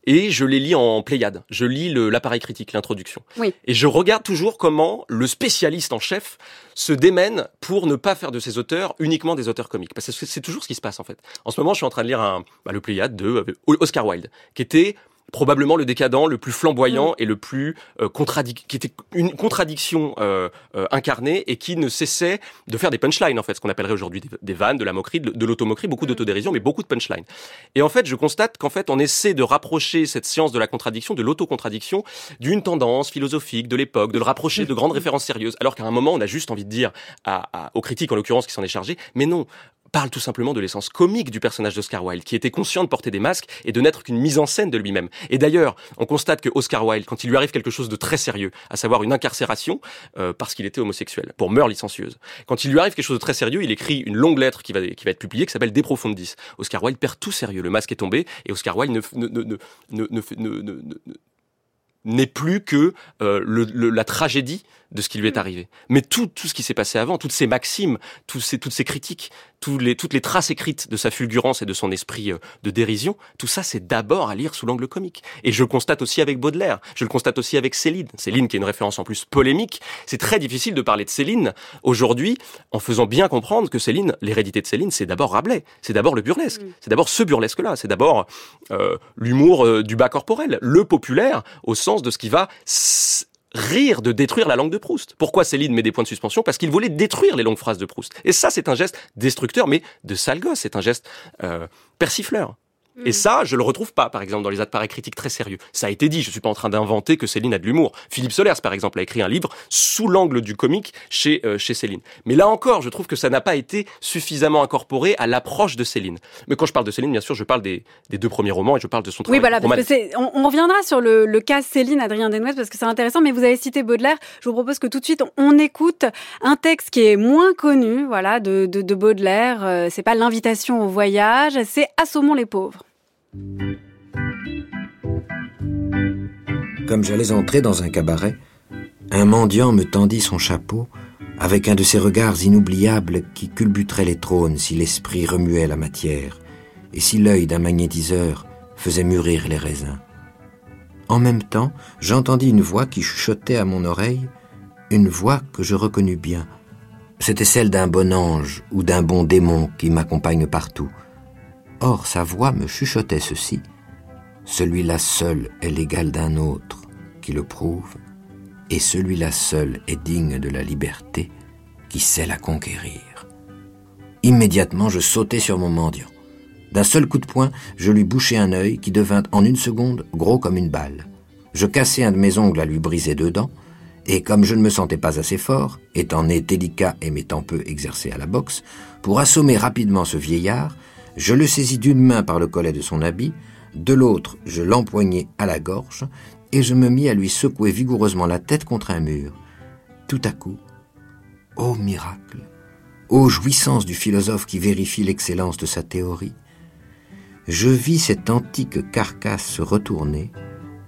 Et je les lis en pléiade. Je lis l'appareil critique, l'introduction. Oui. Et je regarde toujours comment le spécialiste en chef se démène pour ne pas faire de ces auteurs uniquement des auteurs comiques. Parce que c'est c'est toujours ce qui se passe, en fait. En ce moment, je suis en train de lire un, bah, le pléiade de euh, Oscar Wilde, qui était probablement le décadent le plus flamboyant Mm. et le plus euh, contradic qui était une contradiction euh, euh, incarnée et qui ne cessait de faire des punchlines en fait. Ce qu'on appellerait aujourd'hui des, des vannes de la moquerie de, de l'automoquerie beaucoup d'autodérision mais beaucoup de punchlines. Et en fait je constate qu'en fait on essaie de rapprocher cette science de la contradiction de l'autocontradiction d'une tendance philosophique de l'époque de le rapprocher de grandes références sérieuses. Alors qu'à un moment on a juste envie de dire à, à- aux critiques en l'occurrence qui s'en est chargé mais non parle tout simplement de l'essence comique du personnage d'Oscar Wilde, qui était conscient de porter des masques et de n'être qu'une mise en scène de lui-même. Et d'ailleurs, on constate que Oscar Wilde, quand il lui arrive quelque chose de très sérieux, à savoir une incarcération, euh, parce qu'il était homosexuel, pour meurtre licencieuse, quand il lui arrive quelque chose de très sérieux, il écrit une longue lettre qui va, qui va être publiée, qui s'appelle De Profundis. Oscar Wilde perd tout sérieux, le masque est tombé, et Oscar Wilde ne, ne- ne- ne- n'est plus que euh, le- le- la tragédie de ce qui lui est arrivé. Mais tout, tout ce qui s'est passé avant, toutes ces maximes, tous ces, toutes ces critiques, tous les, toutes les traces écrites de sa fulgurance et de son esprit euh, de dérision, tout ça, c'est d'abord à lire sous l'angle comique. Et je le constate aussi avec Baudelaire, je le constate aussi avec Céline. Céline, qui est une référence en plus polémique, c'est très difficile de parler de Céline aujourd'hui en faisant bien comprendre que Céline, l'hérédité de Céline, c'est d'abord Rabelais, c'est d'abord le burlesque, c'est d'abord ce burlesque-là, c'est d'abord euh, l'humour euh, du bas corporel, le populaire au sens de ce qui va rire de détruire la langue de Proust. Pourquoi Céline met des points de suspension Parce qu'il voulait détruire les longues phrases de Proust. Et ça, c'est un geste destructeur, mais de sale gosse, c'est un geste euh, persifleur. Et ça, je le retrouve pas, par exemple, dans les appareils critiques très sérieux. Ça a été dit, je suis pas en train d'inventer que Céline a de l'humour. Philippe Solers, par exemple, a écrit un livre sous l'angle du comique chez, euh, chez Céline. Mais là encore, je trouve que ça n'a pas été suffisamment incorporé à l'approche de Céline. Mais quand je parle de Céline, bien sûr, je parle des, des deux premiers romans et je parle de son travail Oui, voilà, parce que c'est, on, on reviendra sur le, le cas Céline Adrien Desnouettes parce que c'est intéressant, mais vous avez cité Baudelaire. Je vous propose que tout de suite on écoute un texte qui est moins connu, voilà, de, de, de Baudelaire. Euh, C'est pas l'invitation au voyage, c'est Assommons les pauvres. Comme j'allais entrer dans un cabaret, un mendiant me tendit son chapeau avec un de ces regards inoubliables qui culbuteraient les trônes si l'esprit remuait la matière et si l'œil d'un magnétiseur faisait mûrir les raisins. En même temps, j'entendis une voix qui chuchotait à mon oreille, une voix que je reconnus bien. C'était celle d'un bon ange ou d'un bon démon qui m'accompagne partout. Or, sa voix me chuchotait ceci. Celui-là seul est l'égal d'un autre qui le prouve, et celui-là seul est digne de la liberté qui sait la conquérir. Immédiatement, je sautai sur mon mendiant. D'un seul coup de poing, je lui bouchai un œil qui devint en une seconde gros comme une balle. Je cassai un de mes ongles à lui briser deux dents, et comme je ne me sentais pas assez fort, étant né délicat et m'étant peu exercé à la boxe, pour assommer rapidement ce vieillard, je le saisis d'une main par le collet de son habit, de l'autre je l'empoignai à la gorge, et je me mis à lui secouer vigoureusement la tête contre un mur. Tout à coup, ô miracle, ô jouissance du philosophe qui vérifie l'excellence de sa théorie, je vis cette antique carcasse se retourner,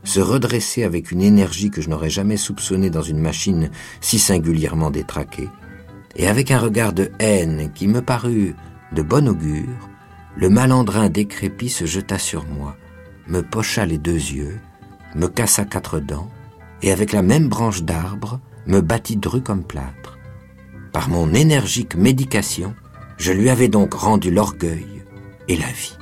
se redresser avec une énergie que je n'aurais jamais soupçonnée dans une machine si singulièrement détraquée, et avec un regard de haine qui me parut de bon augure, le malandrin décrépit se jeta sur moi, me pocha les deux yeux, me cassa quatre dents, et avec la même branche d'arbre, me battit dru comme plâtre. Par mon énergique médication, je lui avais donc rendu l'orgueil et la vie.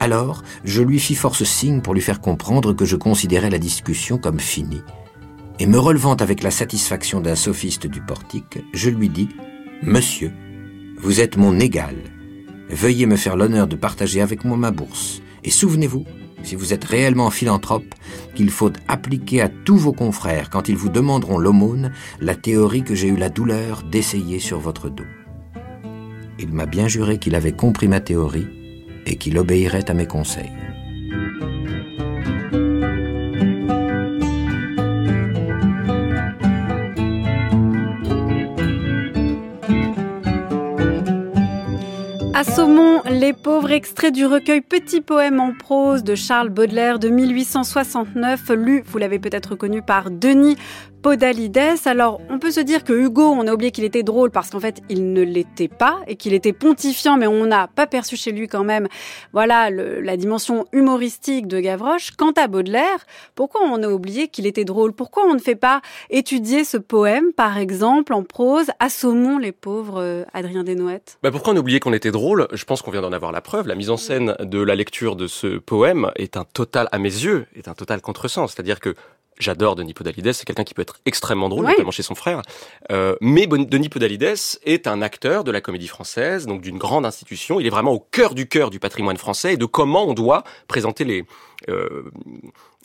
Alors, je lui fis force signe pour lui faire comprendre que je considérais la discussion comme finie. Et me relevant avec la satisfaction d'un sophiste du portique, je lui dis Monsieur, vous êtes mon égal. Veuillez me faire l'honneur de partager avec moi ma bourse. Et souvenez-vous, si vous êtes réellement philanthrope, qu'il faut appliquer à tous vos confrères, quand ils vous demanderont l'aumône, la théorie que j'ai eu la douleur d'essayer sur votre dos. Il m'a bien juré qu'il avait compris ma théorie et qu'il obéirait à mes conseils. Assommons les pauvres extraits du recueil Petit poème en prose de Charles Baudelaire de 1869, lu, vous l'avez peut-être reconnu par Denis Podalides. Alors, on peut se dire que Hugo, on a oublié qu'il était drôle parce qu'en fait, il ne l'était pas et qu'il était pontifiant, mais on n'a pas perçu chez lui quand même, voilà, le, la dimension humoristique de Gavroche. Quant à Baudelaire, pourquoi on a oublié qu'il était drôle? Pourquoi on ne fait pas étudier ce poème, par exemple, en prose, Assommons les pauvres, euh, Adrien Desnoëttes bah Pourquoi on a oublié qu'on était drôle? Je pense qu'on vient d'en avoir la preuve. La mise en scène de la lecture de ce poème est un total, à mes yeux, est un total contresens. C'est-à-dire que J'adore Denis Podalides, c'est quelqu'un qui peut être extrêmement drôle, notamment chez son frère. Euh, mais Denis Podalides est un acteur de la comédie française, donc d'une grande institution. Il est vraiment au cœur du cœur du patrimoine français et de comment on doit présenter les,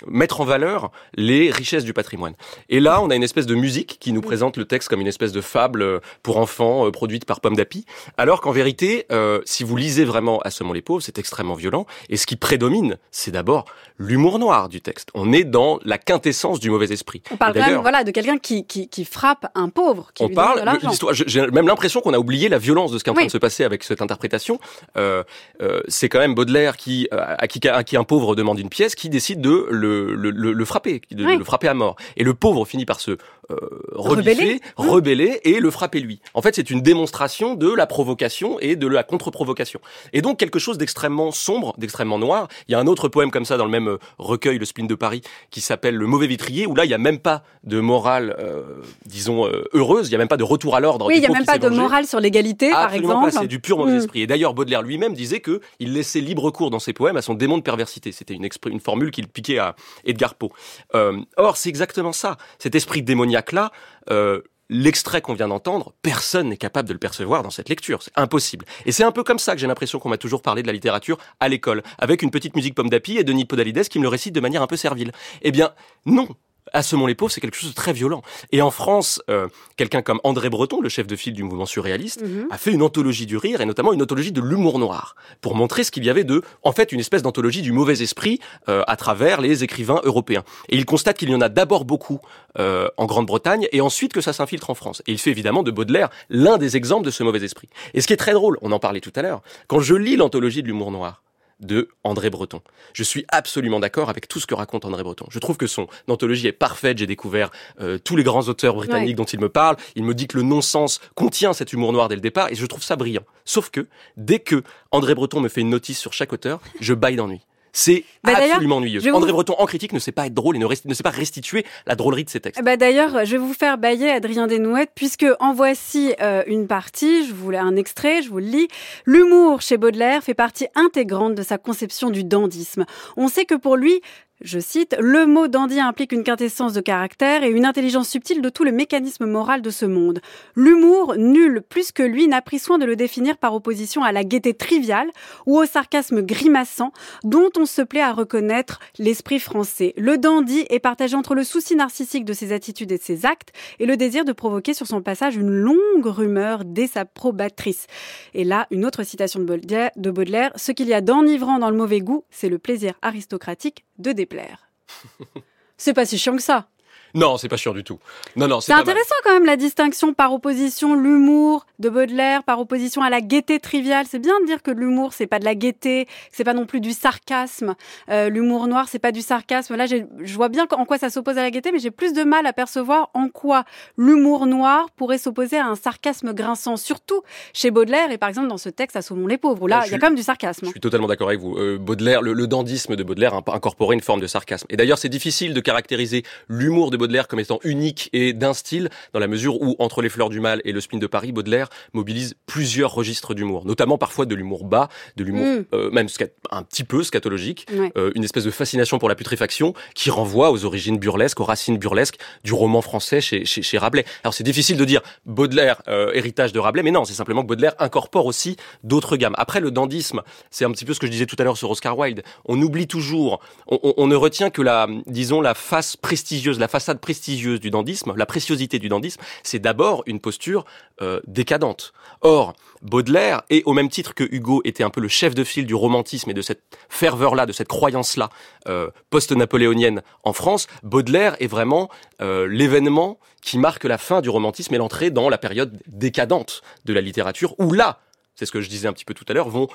mettre en valeur les richesses du patrimoine. Et là, on a une espèce de musique qui nous présente le texte comme une espèce de fable euh, pour enfants euh, produite par Pomme d'Api, alors qu'en vérité, euh, si vous lisez vraiment Assommons les pauvres, c'est extrêmement violent. Et ce qui prédomine, c'est d'abord l'humour noir du texte. On est dans la quintessence du mauvais esprit. On parle quand même voilà, de quelqu'un qui, qui, qui frappe un pauvre, qui on lui parle, j'ai- même l'impression qu'on a oublié la violence de ce qui est en train de se passer avec cette interprétation. Euh, euh, c'est quand même Baudelaire qui, euh, à qui, à qui un pauvre demande une pièce, qui décide de le, le, le, le frapper, de Oui. le frapper à mort. Et le pauvre finit par se euh, Rebeller. rebiffer, Mmh. rebeller et le frapper lui. En fait, c'est une démonstration de la provocation et de la contre-provocation. Et donc quelque chose d'extrêmement sombre, d'extrêmement noir. Il y a un autre poème comme ça dans le même euh, recueil, Le Spleen de Paris, qui s'appelle Le mauvais vitrier, où là, il n'y a même pas de morale, euh, disons, euh, heureuse, il n'y a même pas de retour à l'ordre. Oui, il n'y a même pas de vengé. morale sur l'égalité, par exemple. c'est du pur mauvais Mm. esprit. Et d'ailleurs, Baudelaire lui-même disait que il laissait libre cours dans ses poèmes à son démon de perversité. C'était une, formule qu'il piquait à Edgar Poe. Euh, or, c'est exactement ça. Cet esprit démoniaque-là, euh, l'extrait qu'on vient d'entendre, personne n'est capable de le percevoir dans cette lecture. C'est impossible. Et c'est un peu comme ça que j'ai l'impression qu'on m'a toujours parlé de la littérature à l'école, avec une petite musique pomme d'api et Denis Podalides qui me le récite de manière un peu servile. Eh bien, non. Assommons les pauvres, c'est quelque chose de très violent. Et en France, euh, quelqu'un comme André Breton, le chef de file du mouvement surréaliste, Mhm. a fait une anthologie du rire et notamment une anthologie de l'humour noir pour montrer ce qu'il y avait de, en fait, une espèce d'anthologie du mauvais esprit euh, à travers les écrivains européens. Et il constate qu'il y en a d'abord beaucoup euh, en Grande-Bretagne et ensuite que ça s'infiltre en France. Et il fait évidemment de Baudelaire l'un des exemples de ce mauvais esprit. Et ce qui est très drôle, on en parlait tout à l'heure, quand je lis l'anthologie de l'humour noir de André Breton. Je suis absolument d'accord avec tout ce que raconte André Breton. Je trouve que son anthologie est parfaite. J'ai découvert euh, tous les grands auteurs britanniques Ouais. dont il me parle. Il me dit que le non-sens contient cet humour noir dès le départ et je trouve ça brillant. Sauf que dès que André Breton me fait une notice sur chaque auteur, je baille d'ennui. C'est Bah, absolument ennuyeux. André Breton en critique ne sait pas être drôle et ne, resti- ne sait pas restituer la drôlerie de ses textes. Eh ben, D'ailleurs, je vais vous faire bailler Adrien Desnouettes, puisque en voici euh, une partie, je voulais un extrait, je vous le lis. L'humour chez Baudelaire fait partie intégrante de sa conception du dandisme. On sait que pour lui, je cite, le mot dandy implique une quintessence de caractère et une intelligence subtile de tout le mécanisme moral de ce monde. L'humour, nul plus que lui, n'a pris soin de le définir par opposition à la gaieté triviale ou au sarcasme grimaçant dont on se plaît à reconnaître l'esprit français. Le dandy est partagé entre le souci narcissique de ses attitudes et de ses actes et le désir de provoquer sur son passage une longue rumeur désapprobatrice. Et là, une autre citation de Baudelaire, de Baudelaire ce qu'il y a d'enivrant dans le mauvais goût, c'est le plaisir aristocratique de déplaire. [laughs] C'est pas si chiant que ça. Non, c'est pas sûr du tout. Non, non, c'est mal. intéressant quand même la distinction par opposition l'humour de Baudelaire par opposition à la gaieté triviale. C'est bien de dire que l'humour c'est pas de la gaieté, c'est pas non plus du sarcasme. Euh, l'humour noir c'est pas du sarcasme. Là, je vois bien en quoi ça s'oppose à la gaieté, mais j'ai plus de mal à percevoir en quoi l'humour noir pourrait s'opposer à un sarcasme grinçant, surtout chez Baudelaire et par exemple dans ce texte à Saumon les pauvres où là Ah, il y a suis- quand même du sarcasme. Je suis totalement d'accord avec vous. Euh, Baudelaire, le, le dandisme de Baudelaire a incorporé une forme de sarcasme. Et d'ailleurs, c'est difficile de caractériser l'humour de Baudelaire comme étant unique et d'un style, dans la mesure où, entre les fleurs du mal et le spleen de Paris, Baudelaire mobilise plusieurs registres d'humour, notamment parfois de l'humour bas, de l'humour Mm. euh, même un petit peu scatologique, Ouais. euh, une espèce de fascination pour la putréfaction qui renvoie aux origines burlesques, aux racines burlesques du roman français chez, chez, chez Rabelais. Alors c'est difficile de dire Baudelaire, euh, héritage de Rabelais, mais non, c'est simplement que Baudelaire incorpore aussi d'autres gammes. Après, le dandysme, c'est un petit peu ce que je disais tout à l'heure sur Oscar Wilde. On oublie toujours, on, on- on ne retient que la, disons, la face prestigieuse, la façade prestigieuse du dandysme, la préciosité du dandysme, c'est d'abord une posture euh, décadente. Or, Baudelaire, et au même titre que Hugo était un peu le chef de file du romantisme et de cette ferveur-là, de cette croyance-là, euh, post-napoléonienne en France, Baudelaire est vraiment euh, l'événement qui marque la fin du romantisme et l'entrée dans la période décadente de la littérature, où là, c'est ce que je disais un petit peu tout à l'heure, vont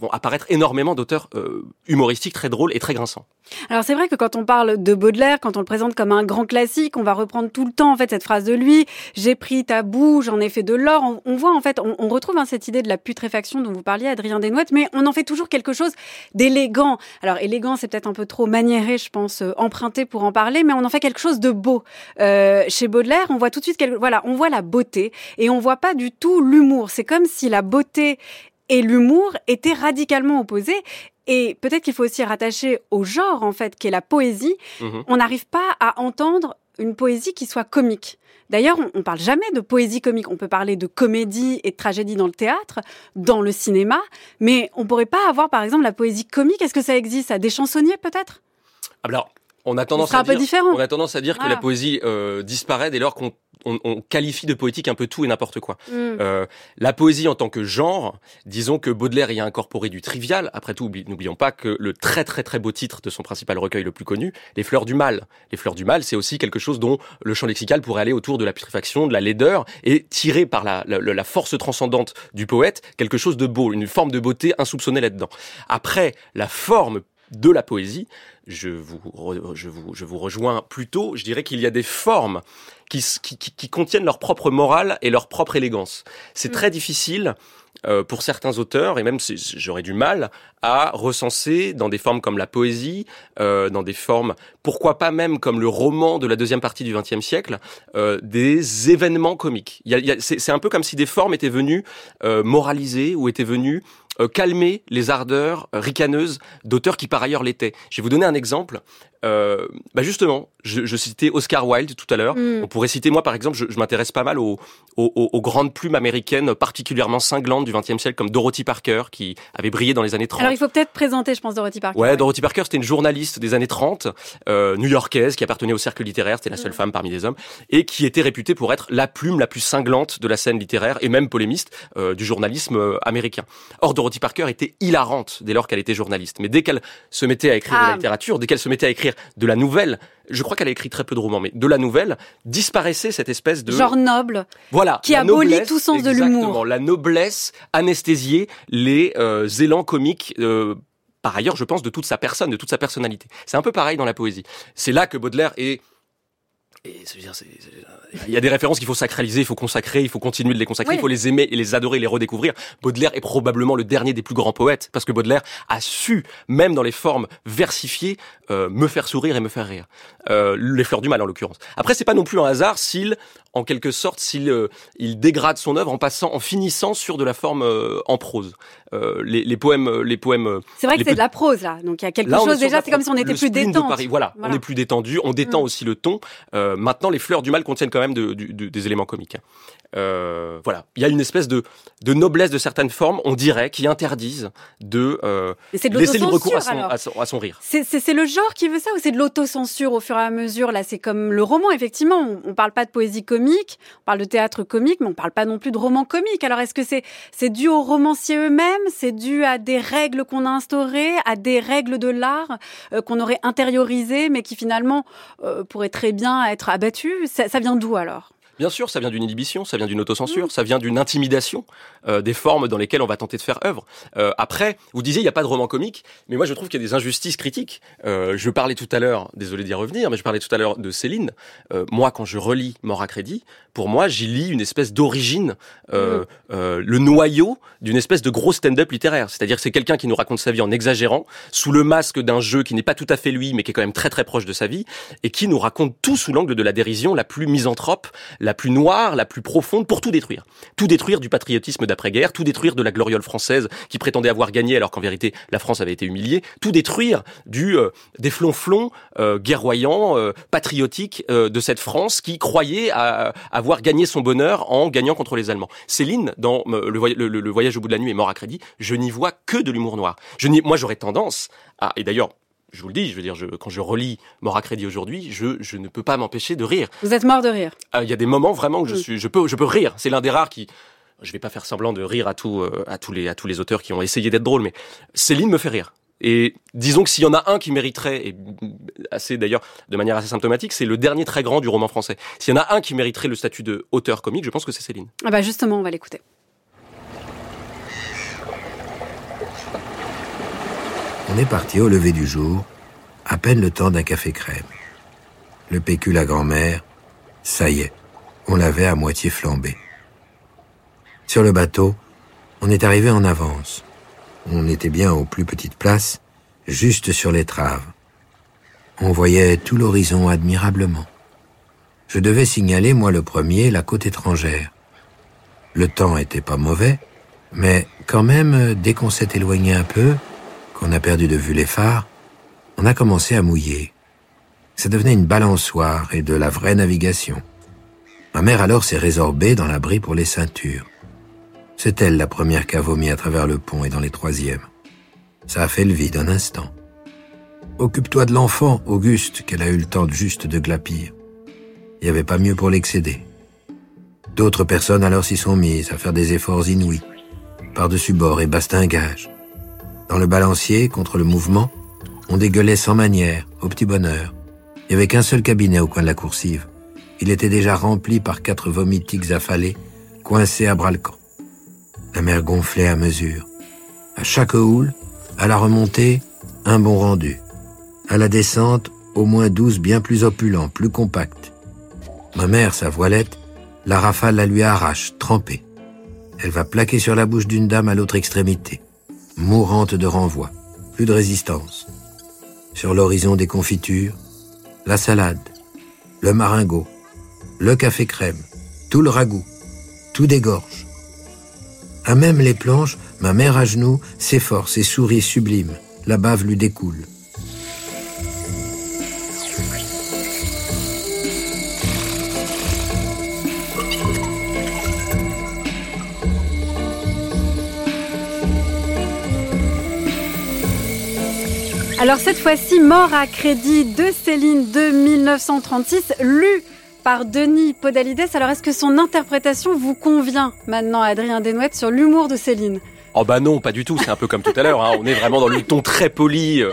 vont apparaître énormément d'auteurs euh, humoristiques très drôles et très grinçants. Alors c'est vrai que quand on parle de Baudelaire, quand on le présente comme un grand classique, on va reprendre tout le temps en fait cette phrase de lui. J'ai pris ta boue, j'en ai fait de l'or. On, voit en fait, on, retrouve hein, cette idée de la putréfaction dont vous parliez, Adrien Desnouettes, mais on en fait toujours quelque chose d'élégant. Alors élégant, c'est peut-être un peu trop maniéré, je pense, euh, emprunté pour en parler, mais on en fait quelque chose de beau. Euh, chez Baudelaire, on voit tout de suite, voilà, on voit la beauté et on voit pas du tout l'humour. C'est comme si la beauté et l'humour étaient radicalement opposés. Et peut-être qu'il faut aussi rattacher au genre, en fait, qui est la poésie. Mhm. On n'arrive pas à entendre une poésie qui soit comique. D'ailleurs, on, on parle jamais de poésie comique. On peut parler de comédie et de tragédie dans le théâtre, dans le cinéma, mais on pourrait pas avoir, par exemple, la poésie comique. Est-ce que ça existe? À des chansonniers, peut-être? Alors, on a tendance à un peu dire, différent. on a tendance à dire que la poésie euh, disparaît dès lors qu'on on, on qualifie de poétique un peu tout et n'importe quoi. Mm. Euh, la poésie en tant que genre, disons que Baudelaire y a incorporé du trivial. Après tout, n'oublions pas que le très très très beau titre de son principal recueil le plus connu, Les Fleurs du Mal. Les Fleurs du Mal, c'est aussi quelque chose dont le champ lexical pourrait aller autour de la putréfaction, de la laideur, et tirer par la, la, la force transcendante du poète quelque chose de beau, une forme de beauté insoupçonnée là-dedans. Après, la forme de la poésie, je vous, je vous, je vous rejoins plutôt, je dirais qu'il y a des formes qui, qui, qui, qui contiennent leur propre morale et leur propre élégance. C'est Mm. très difficile euh, pour certains auteurs, et même j'aurais du mal à recenser dans des formes comme la poésie, euh, dans des formes, pourquoi pas même comme le roman de la deuxième partie du XXe siècle, euh, des événements comiques. Y a- y a- c'est un peu comme si des formes étaient venues euh, moraliser ou étaient venues euh, calmer les ardeurs ricaneuses d'auteurs qui par ailleurs l'étaient. Je vais vous donner un exemple. Euh, bah justement, je, je citais Oscar Wilde tout à l'heure. Mm. On pourrait citer moi par exemple, je, je m'intéresse pas mal aux, aux, aux- grandes plumes américaines particulièrement cinglantes du XXe siècle comme Dorothy Parker qui avait brillé dans les années 30. Alors il faut peut-être présenter, je pense, Dorothy Parker. Ouais, Dorothy Parker, c'était une journaliste des années 30, euh, new-yorkaise, qui appartenait au cercle littéraire, c'était la seule femme parmi les hommes, et qui était réputée pour être la plume la plus cinglante de la scène littéraire, et même polémiste, euh, du journalisme euh, américain. Or, Dorothy Parker était hilarante dès lors qu'elle était journaliste, mais dès qu'elle se mettait à écrire de Ah. la littérature, dès qu'elle se mettait à écrire de la nouvelle, je crois qu'elle a écrit très peu de romans, mais de la nouvelle, disparaissait cette espèce de... Genre noble. Voilà, qui abolit noblesse, tout sens de l'humour. La noblesse anesthésiée les euh, élans comiques. euh, par ailleurs, je pense de toute sa personne, de toute sa personnalité. C'est un peu pareil dans la poésie. C'est là que Baudelaire est et je veux dire, c'est- c'est- il y a des références qu'il faut sacraliser, il faut consacrer, il faut continuer de les consacrer, Oui. il faut les aimer et les adorer, les redécouvrir. Baudelaire est probablement le dernier des plus grands poètes, parce que Baudelaire a su, même dans les formes versifiées, euh, me faire sourire et me faire rire. Euh, les fleurs du mal, en l'occurrence. Après, c'est pas non plus un hasard s'il, en quelque sorte, s'il euh, il dégrade son œuvre en passant, en finissant sur de la forme euh, en prose. Euh, les, les poèmes, les poèmes. C'est vrai que c'est de la prose là, donc il y a quelque Là, chose déjà. C'est comme si on était plus. Paris. Voilà, Voilà. on est plus détendu, on détend Mm. aussi le ton. Maintenant, les fleurs du mal contiennent quand même de- des éléments comiques. hein. Voilà, il y a une espèce de, de noblesse de certaines formes, on dirait, qui interdisent de laisser libre cours à son, alors. à son, à son rire. C'est- le genre qui veut ça ou c'est de l'autocensure au fur et à mesure Là, c'est comme le roman, effectivement. On, on parle pas de poésie comique, on parle de théâtre comique, mais on parle pas non plus de roman comique. Alors, est-ce que c'est c'est dû aux romanciers eux-mêmes? C'est dû à des règles qu'on a instaurées, à des règles de l'art euh, qu'on aurait intériorisées, mais qui finalement euh, pourraient très bien être abattues? Ça, ça vient d'où alors? Bien sûr, ça vient d'une inhibition, ça vient d'une autocensure, ça vient d'une intimidation euh, des formes dans lesquelles on va tenter de faire œuvre. Euh, après, vous disiez il n'y a pas de roman comique, mais moi je trouve qu'il y a des injustices critiques. Euh, je parlais tout à l'heure, désolé d'y revenir, mais je parlais tout à l'heure de Céline. Euh, moi, quand je relis Mort à crédit, pour moi, j'y lis une espèce d'origine, euh, euh, le noyau d'une espèce de gros stand-up littéraire. C'est-à-dire que c'est quelqu'un qui nous raconte sa vie en exagérant, sous le masque d'un jeu qui n'est pas tout à fait lui, mais qui est quand même très très proche de sa vie, et qui nous raconte tout sous l'angle de la dérision la plus misanthrope, la plus noire, la plus profonde, pour tout détruire. Tout détruire du patriotisme d'après-guerre, tout détruire de la gloriole française qui prétendait avoir gagné alors qu'en vérité la France avait été humiliée, tout détruire du euh, des flonflons euh, guerroyants, euh, patriotiques de cette France qui croyait avoir gagné son bonheur en gagnant contre les Allemands. Céline, dans le, voy- le- le- le voyage au bout de la nuit et mort à crédit, je n'y vois que de l'humour noir. Je moi j'aurais tendance et d'ailleurs, je vous le dis, je veux dire, je, quand je relis Mort à crédit aujourd'hui, je, je ne peux pas m'empêcher de rire. Vous êtes mort de rire. Ah, Il y a des moments vraiment où je suis, je peux, je peux rire. C'est l'un des rares qui, je vais pas faire semblant de rire à tout, euh, à tous les, à tous les auteurs qui ont essayé d'être drôles, mais Céline me fait rire. Et disons que s'il y en a un qui mériterait, et assez d'ailleurs de manière assez symptomatique, c'est le dernier très grand du roman français. S'il y en a un qui mériterait le statut de auteur comique, je pense que c'est Céline. Ah bah justement, on va l'écouter. On est parti au lever du jour, à peine le temps d'un café crème. Le pécule à grand-mère, ça y est, on l'avait à moitié flambé. Sur le bateau, on est arrivé en avance. On était bien aux plus petites places, juste sur l'étrave. On voyait tout l'horizon admirablement. Je devais signaler, moi le premier, la côte étrangère. Le temps était pas mauvais, mais quand même, dès qu'on s'est éloigné un peu, qu'on a perdu de vue les phares, on a commencé à mouiller. Ça devenait une balançoire et de la vraie navigation. Ma mère alors s'est résorbée dans l'abri pour les ceintures. C'est elle la première qui a vomi à travers le pont et dans les troisièmes. Ça a fait le vide un instant. Occupe-toi de l'enfant, Auguste, qu'elle a eu le temps juste de glapir. Il n'y avait pas mieux pour l'excéder. D'autres personnes alors s'y sont mises à faire des efforts inouïs, par-dessus bord et bastingage. Dans le balancier, contre le mouvement, on dégueulait sans manière, au petit bonheur. Il n'y avait qu'un seul cabinet au coin de la coursive. Il était déjà rempli par quatre vomitiques affalés, coincés à bras-le-camp. La mer gonflait à mesure. À chaque houle, à la remontée, un bon rendu. À la descente, au moins douze bien plus opulents, plus compacts. Ma mère, sa voilette, la rafale la lui arrache, trempée. Elle va plaquer sur la bouche d'une dame à l'autre extrémité mourante de renvoi, plus de résistance. Sur l'horizon des confitures, la salade, le maringot, le café crème, tout le ragoût, tout dégorge. À même les planches, ma mère à genoux s'efforce et sourit sublime, la bave lui découle. Alors cette fois-ci, Mort à crédit de Céline de 1936, lu par Denis Podalides. Alors est-ce que son interprétation vous convient maintenant, Adrien Desnouettes, sur l'humour de Céline? Oh bah non, pas du tout. C'est un peu comme tout à l'heure. hein. On est vraiment dans le ton très poli euh,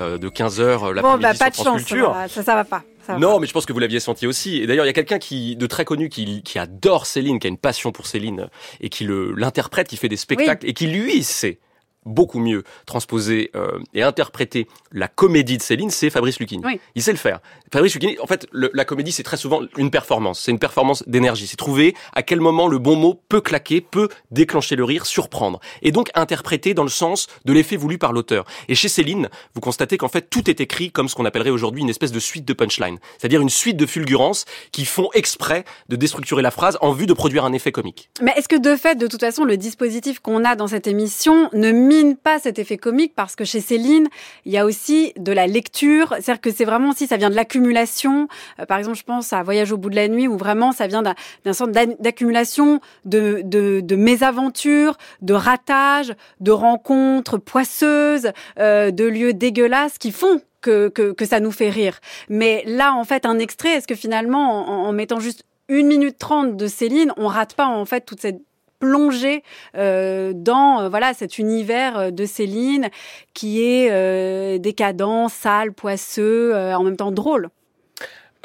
euh, de 15 heures euh, Bon, l'après-midi bah sur pas de France chance, Culture. voilà, ça, ça va pas. Non, mais je pense que vous l'aviez senti aussi. Et d'ailleurs, il y a quelqu'un qui de très connu qui, qui adore Céline, qui a une passion pour Céline et qui le l'interprète, qui fait des spectacles et qui lui sait beaucoup mieux transposer euh, et interpréter la comédie de Céline, c'est Fabrice Lucchini. Oui. Il sait le faire. Fabrice Lucchini, en fait, le- la comédie, c'est très souvent une performance. C'est une performance d'énergie. C'est trouver à quel moment le bon mot peut claquer, peut déclencher le rire, surprendre. Et donc interpréter dans le sens de l'effet voulu par l'auteur. Et chez Céline, vous constatez qu'en fait, tout est écrit comme ce qu'on appellerait aujourd'hui une espèce de suite de punchline. C'est-à-dire une suite de fulgurances qui font exprès de déstructurer la phrase en vue de produire un effet comique. Mais est-ce que de fait, de toute façon, le dispositif qu'on a dans cette émission ne mine pas cet effet comique parce que chez Céline, il y a aussi de la lecture, c'est-à-dire que c'est vraiment aussi ça vient de l'accumulation. Euh, par exemple, je pense à Voyage au bout de la nuit où vraiment ça vient d'un sorte d'ac- d'accumulation de, de, de mésaventures, de ratages, de rencontres poisseuses, euh, de lieux dégueulasses qui font que, que, que ça nous fait rire. Mais là, en fait, un extrait, est-ce que finalement, en, en mettant juste une minute trente de Céline, on rate pas en fait toute cette plongée euh, dans euh, voilà cet univers euh, de Céline qui est euh, décadent, sale, poisseux, en même temps drôle.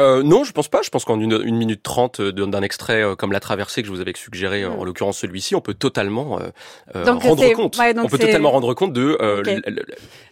Euh, non, je pense pas. Je pense qu'en une, une minute trente d'un extrait euh, comme La Traversée que je vous avais suggéré, Mm. en l'occurrence celui-ci, on peut totalement euh, Donc, rendre compte. ouais, donc on peut totalement rendre compte de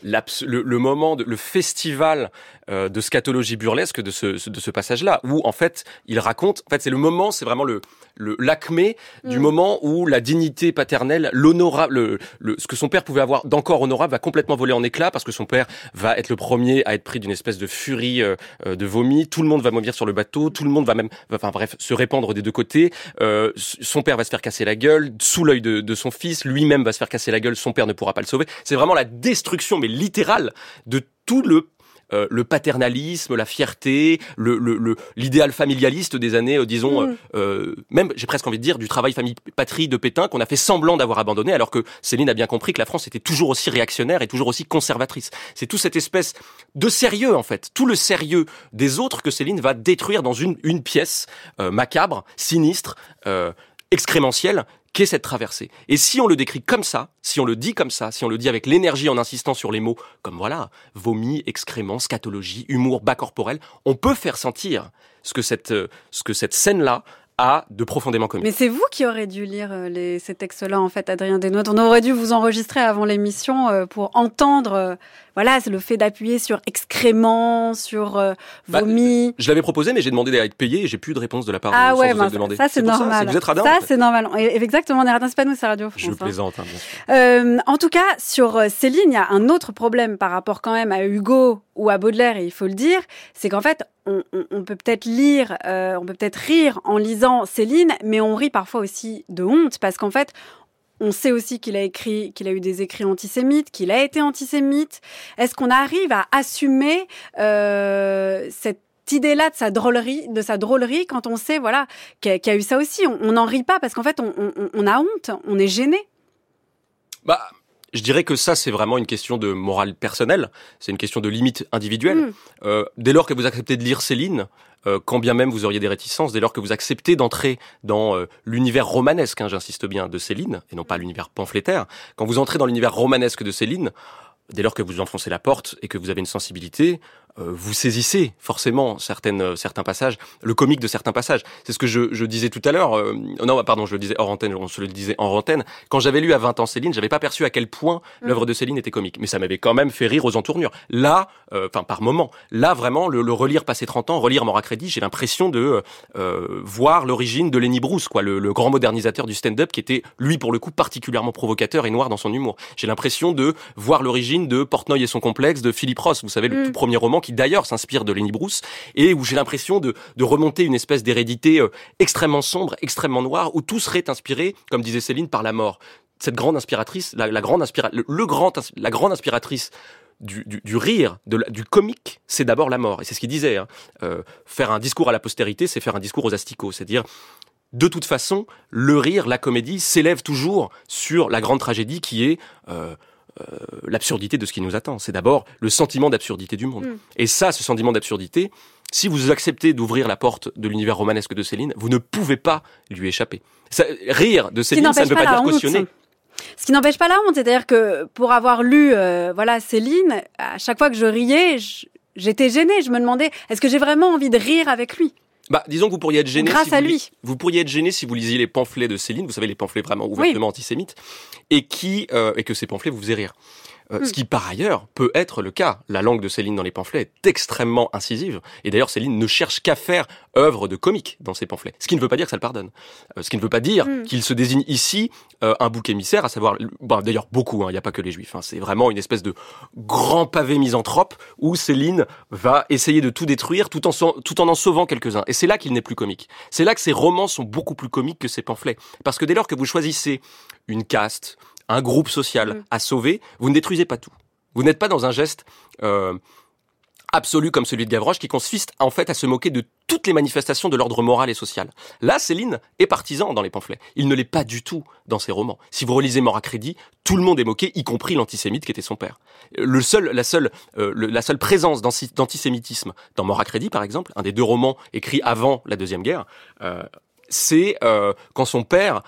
le, le moment, de, le festival euh, de scatologie burlesque de ce, de ce passage-là, où en fait il raconte. En fait, c'est le moment, c'est vraiment le le l'acmé du Mm. moment où la dignité paternelle, l'honorable, le, le- ce que son père pouvait avoir d'encore honorable, va complètement voler en éclats parce que son père va être le premier à être pris d'une espèce de furie euh, euh, de vomi. Tout le monde va vomir sur le bateau, tout le monde va même, va- enfin bref, se répandre des deux côtés. Euh, son père va se faire casser la gueule sous l'œil de, de son fils. Lui-même va se faire casser la gueule. Son père ne pourra pas le sauver. C'est vraiment la destruction, mais littérale, de tout le euh, le paternalisme, la fierté, le le- le- l'idéal familialiste des années, euh, disons, Mm. euh, même j'ai presque envie de dire du travail famille patrie de Pétain qu'on a fait semblant d'avoir abandonné, alors que Céline a bien compris que la France était toujours aussi réactionnaire et toujours aussi conservatrice. C'est tout cette espèce de sérieux en fait, tout le sérieux des autres que Céline va détruire dans une une pièce macabre, sinistre, excrémentielle qu'est cette traversée. Et si on le décrit comme ça, si on le dit comme ça, si on le dit avec l'énergie en insistant sur les mots comme voilà, vomi, excréments, scatologie, humour bas corporel, on peut faire sentir ce que cette, euh, ce que cette scène-là a de profondément comique. Mais c'est vous qui aurez dû lire euh, ces textes-là, en fait, Adrien Desnotes. On aurait dû vous enregistrer avant l'émission euh, pour entendre, voilà, c'est le fait d'appuyer sur excréments, sur euh, Bah, vomi. Je l'avais proposé, mais j'ai demandé à être payé et j'ai plus de réponse de la part de ah sans ouais, le demander. ça c'est normal. Vous êtes radin ça en fait. c'est normal. Et- Exactement, on est radin, c'est pas nous, c'est Radio France. Je hein. plaisante, hein. Euh, en tout cas, sur euh, Céline, il y a un autre problème par rapport quand même à Hugo ou à Baudelaire, et il faut le dire, c'est qu'en fait, on, on- on peut peut-être lire, euh, on peut peut-être rire en lisant Céline, mais on rit parfois aussi de honte, parce qu'en fait, on sait aussi qu'il a écrit, qu'il a eu des écrits antisémites, qu'il a été antisémite. Est-ce qu'on arrive à assumer euh, cette idée-là de sa drôlerie, de sa drôlerie, quand on sait, voilà, qu'il y a- eu ça aussi? On n'en rit pas parce qu'en fait, on a honte, on est gêné. Bah, je dirais que ça, c'est vraiment une question de morale personnelle. C'est une question de limite individuelle. Mm. Euh, dès lors que vous acceptez de lire Céline, euh, quand bien même vous auriez des réticences, dès lors que vous acceptez d'entrer dans euh, l'univers romanesque, hein, j'insiste bien, de Céline, et non pas l'univers pamphlétaire, quand vous entrez dans l'univers romanesque de Céline, dès lors que vous enfoncez la porte et que vous avez une sensibilité, vous saisissez forcément certaines, euh, certains passages, le comique de certains passages. C'est ce que je, je disais tout à l'heure. euh, non, pardon, je le disais hors antenne. On se le disait en antenne. Quand j'avais lu à 20 ans Céline, j'avais pas perçu à quel point Mm. l'œuvre de Céline était comique, mais ça m'avait quand même fait rire aux entournures. Là, euh, enfin par moment, là vraiment le, le relire passé 30 ans, relire Mort à crédit, j'ai l'impression de euh, voir l'origine de Lenny Bruce, quoi, le, le grand modernisateur du stand-up qui était lui pour le coup particulièrement provocateur et noir dans son humour. J'ai l'impression de voir l'origine de Portnoy et son complexe de Philippe Ross, vous savez le Mm. tout premier roman qui d'ailleurs s'inspire de Lenny Bruce et où j'ai l'impression de, remonter une espèce d'hérédité euh, extrêmement sombre, extrêmement noire, où tout serait inspiré, comme disait Céline, par la mort. Cette grande inspiratrice, la, grande inspira le, grand, la grande inspiratrice du, rire, du comique, c'est d'abord la mort. Et c'est ce qu'il disait. hein. Euh, faire un discours à la postérité, c'est faire un discours aux asticots. C'est-à-dire, de toute façon, le rire, la comédie s'élève toujours sur la grande tragédie qui est euh, euh, l'absurdité de ce qui nous attend. C'est d'abord le sentiment d'absurdité du monde. Mm. Et ça, ce sentiment d'absurdité, si vous acceptez d'ouvrir la porte de l'univers romanesque de Céline, vous ne pouvez pas lui échapper. Ça- rire de Céline, ça ne veut pas pas dire honte. cautionner. Ce qui n'empêche pas la honte, c'est-à-dire que pour avoir lu, euh, voilà, Céline, à chaque fois que je riais, j'étais gênée. Je me demandais, est-ce que j'ai vraiment envie de rire avec lui? Bah, disons que vous pourriez être gêné. Grâce si à vous lui. Vous pourriez être gêné si vous lisiez les pamphlets de Céline, vous savez, les pamphlets vraiment ouvertement antisémites, et qui, euh, et que ces pamphlets vous faisaient rire. Euh, Hmm. Ce qui, par ailleurs, peut être le cas. La langue de Céline dans les pamphlets est extrêmement incisive. Et d'ailleurs, Céline ne cherche qu'à faire œuvre de comique dans ses pamphlets. Ce qui ne veut pas dire que ça le pardonne. Euh, ce qui ne veut pas dire Hmm. qu'il se désigne ici euh, un bouc émissaire, à savoir, bon, d'ailleurs, beaucoup, hein, il n'y a pas que les juifs. hein. c'est vraiment une espèce de grand pavé misanthrope où Céline va essayer de tout détruire tout en, tout en en sauvant quelques-uns. Et c'est là qu'il n'est plus comique. C'est là que ses romans sont beaucoup plus comiques que ses pamphlets. Parce que dès lors que vous choisissez une caste, un groupe social Mm. à sauver, vous ne détruisez pas tout. Vous n'êtes pas dans un geste euh, absolu comme celui de Gavroche qui consiste en fait à se moquer de toutes les manifestations de l'ordre moral et social. Là, Céline est partisan dans les pamphlets. Il ne l'est pas du tout dans ses romans. Si vous relisez Mort à crédit, tout le monde est moqué, y compris l'antisémite qui était son père. Le seul, la seule, euh, le- la seule présence d'anti- d'antisémitisme dans Mort à crédit, par exemple, un des deux romans écrits avant la deuxième guerre, euh, c'est euh, quand son père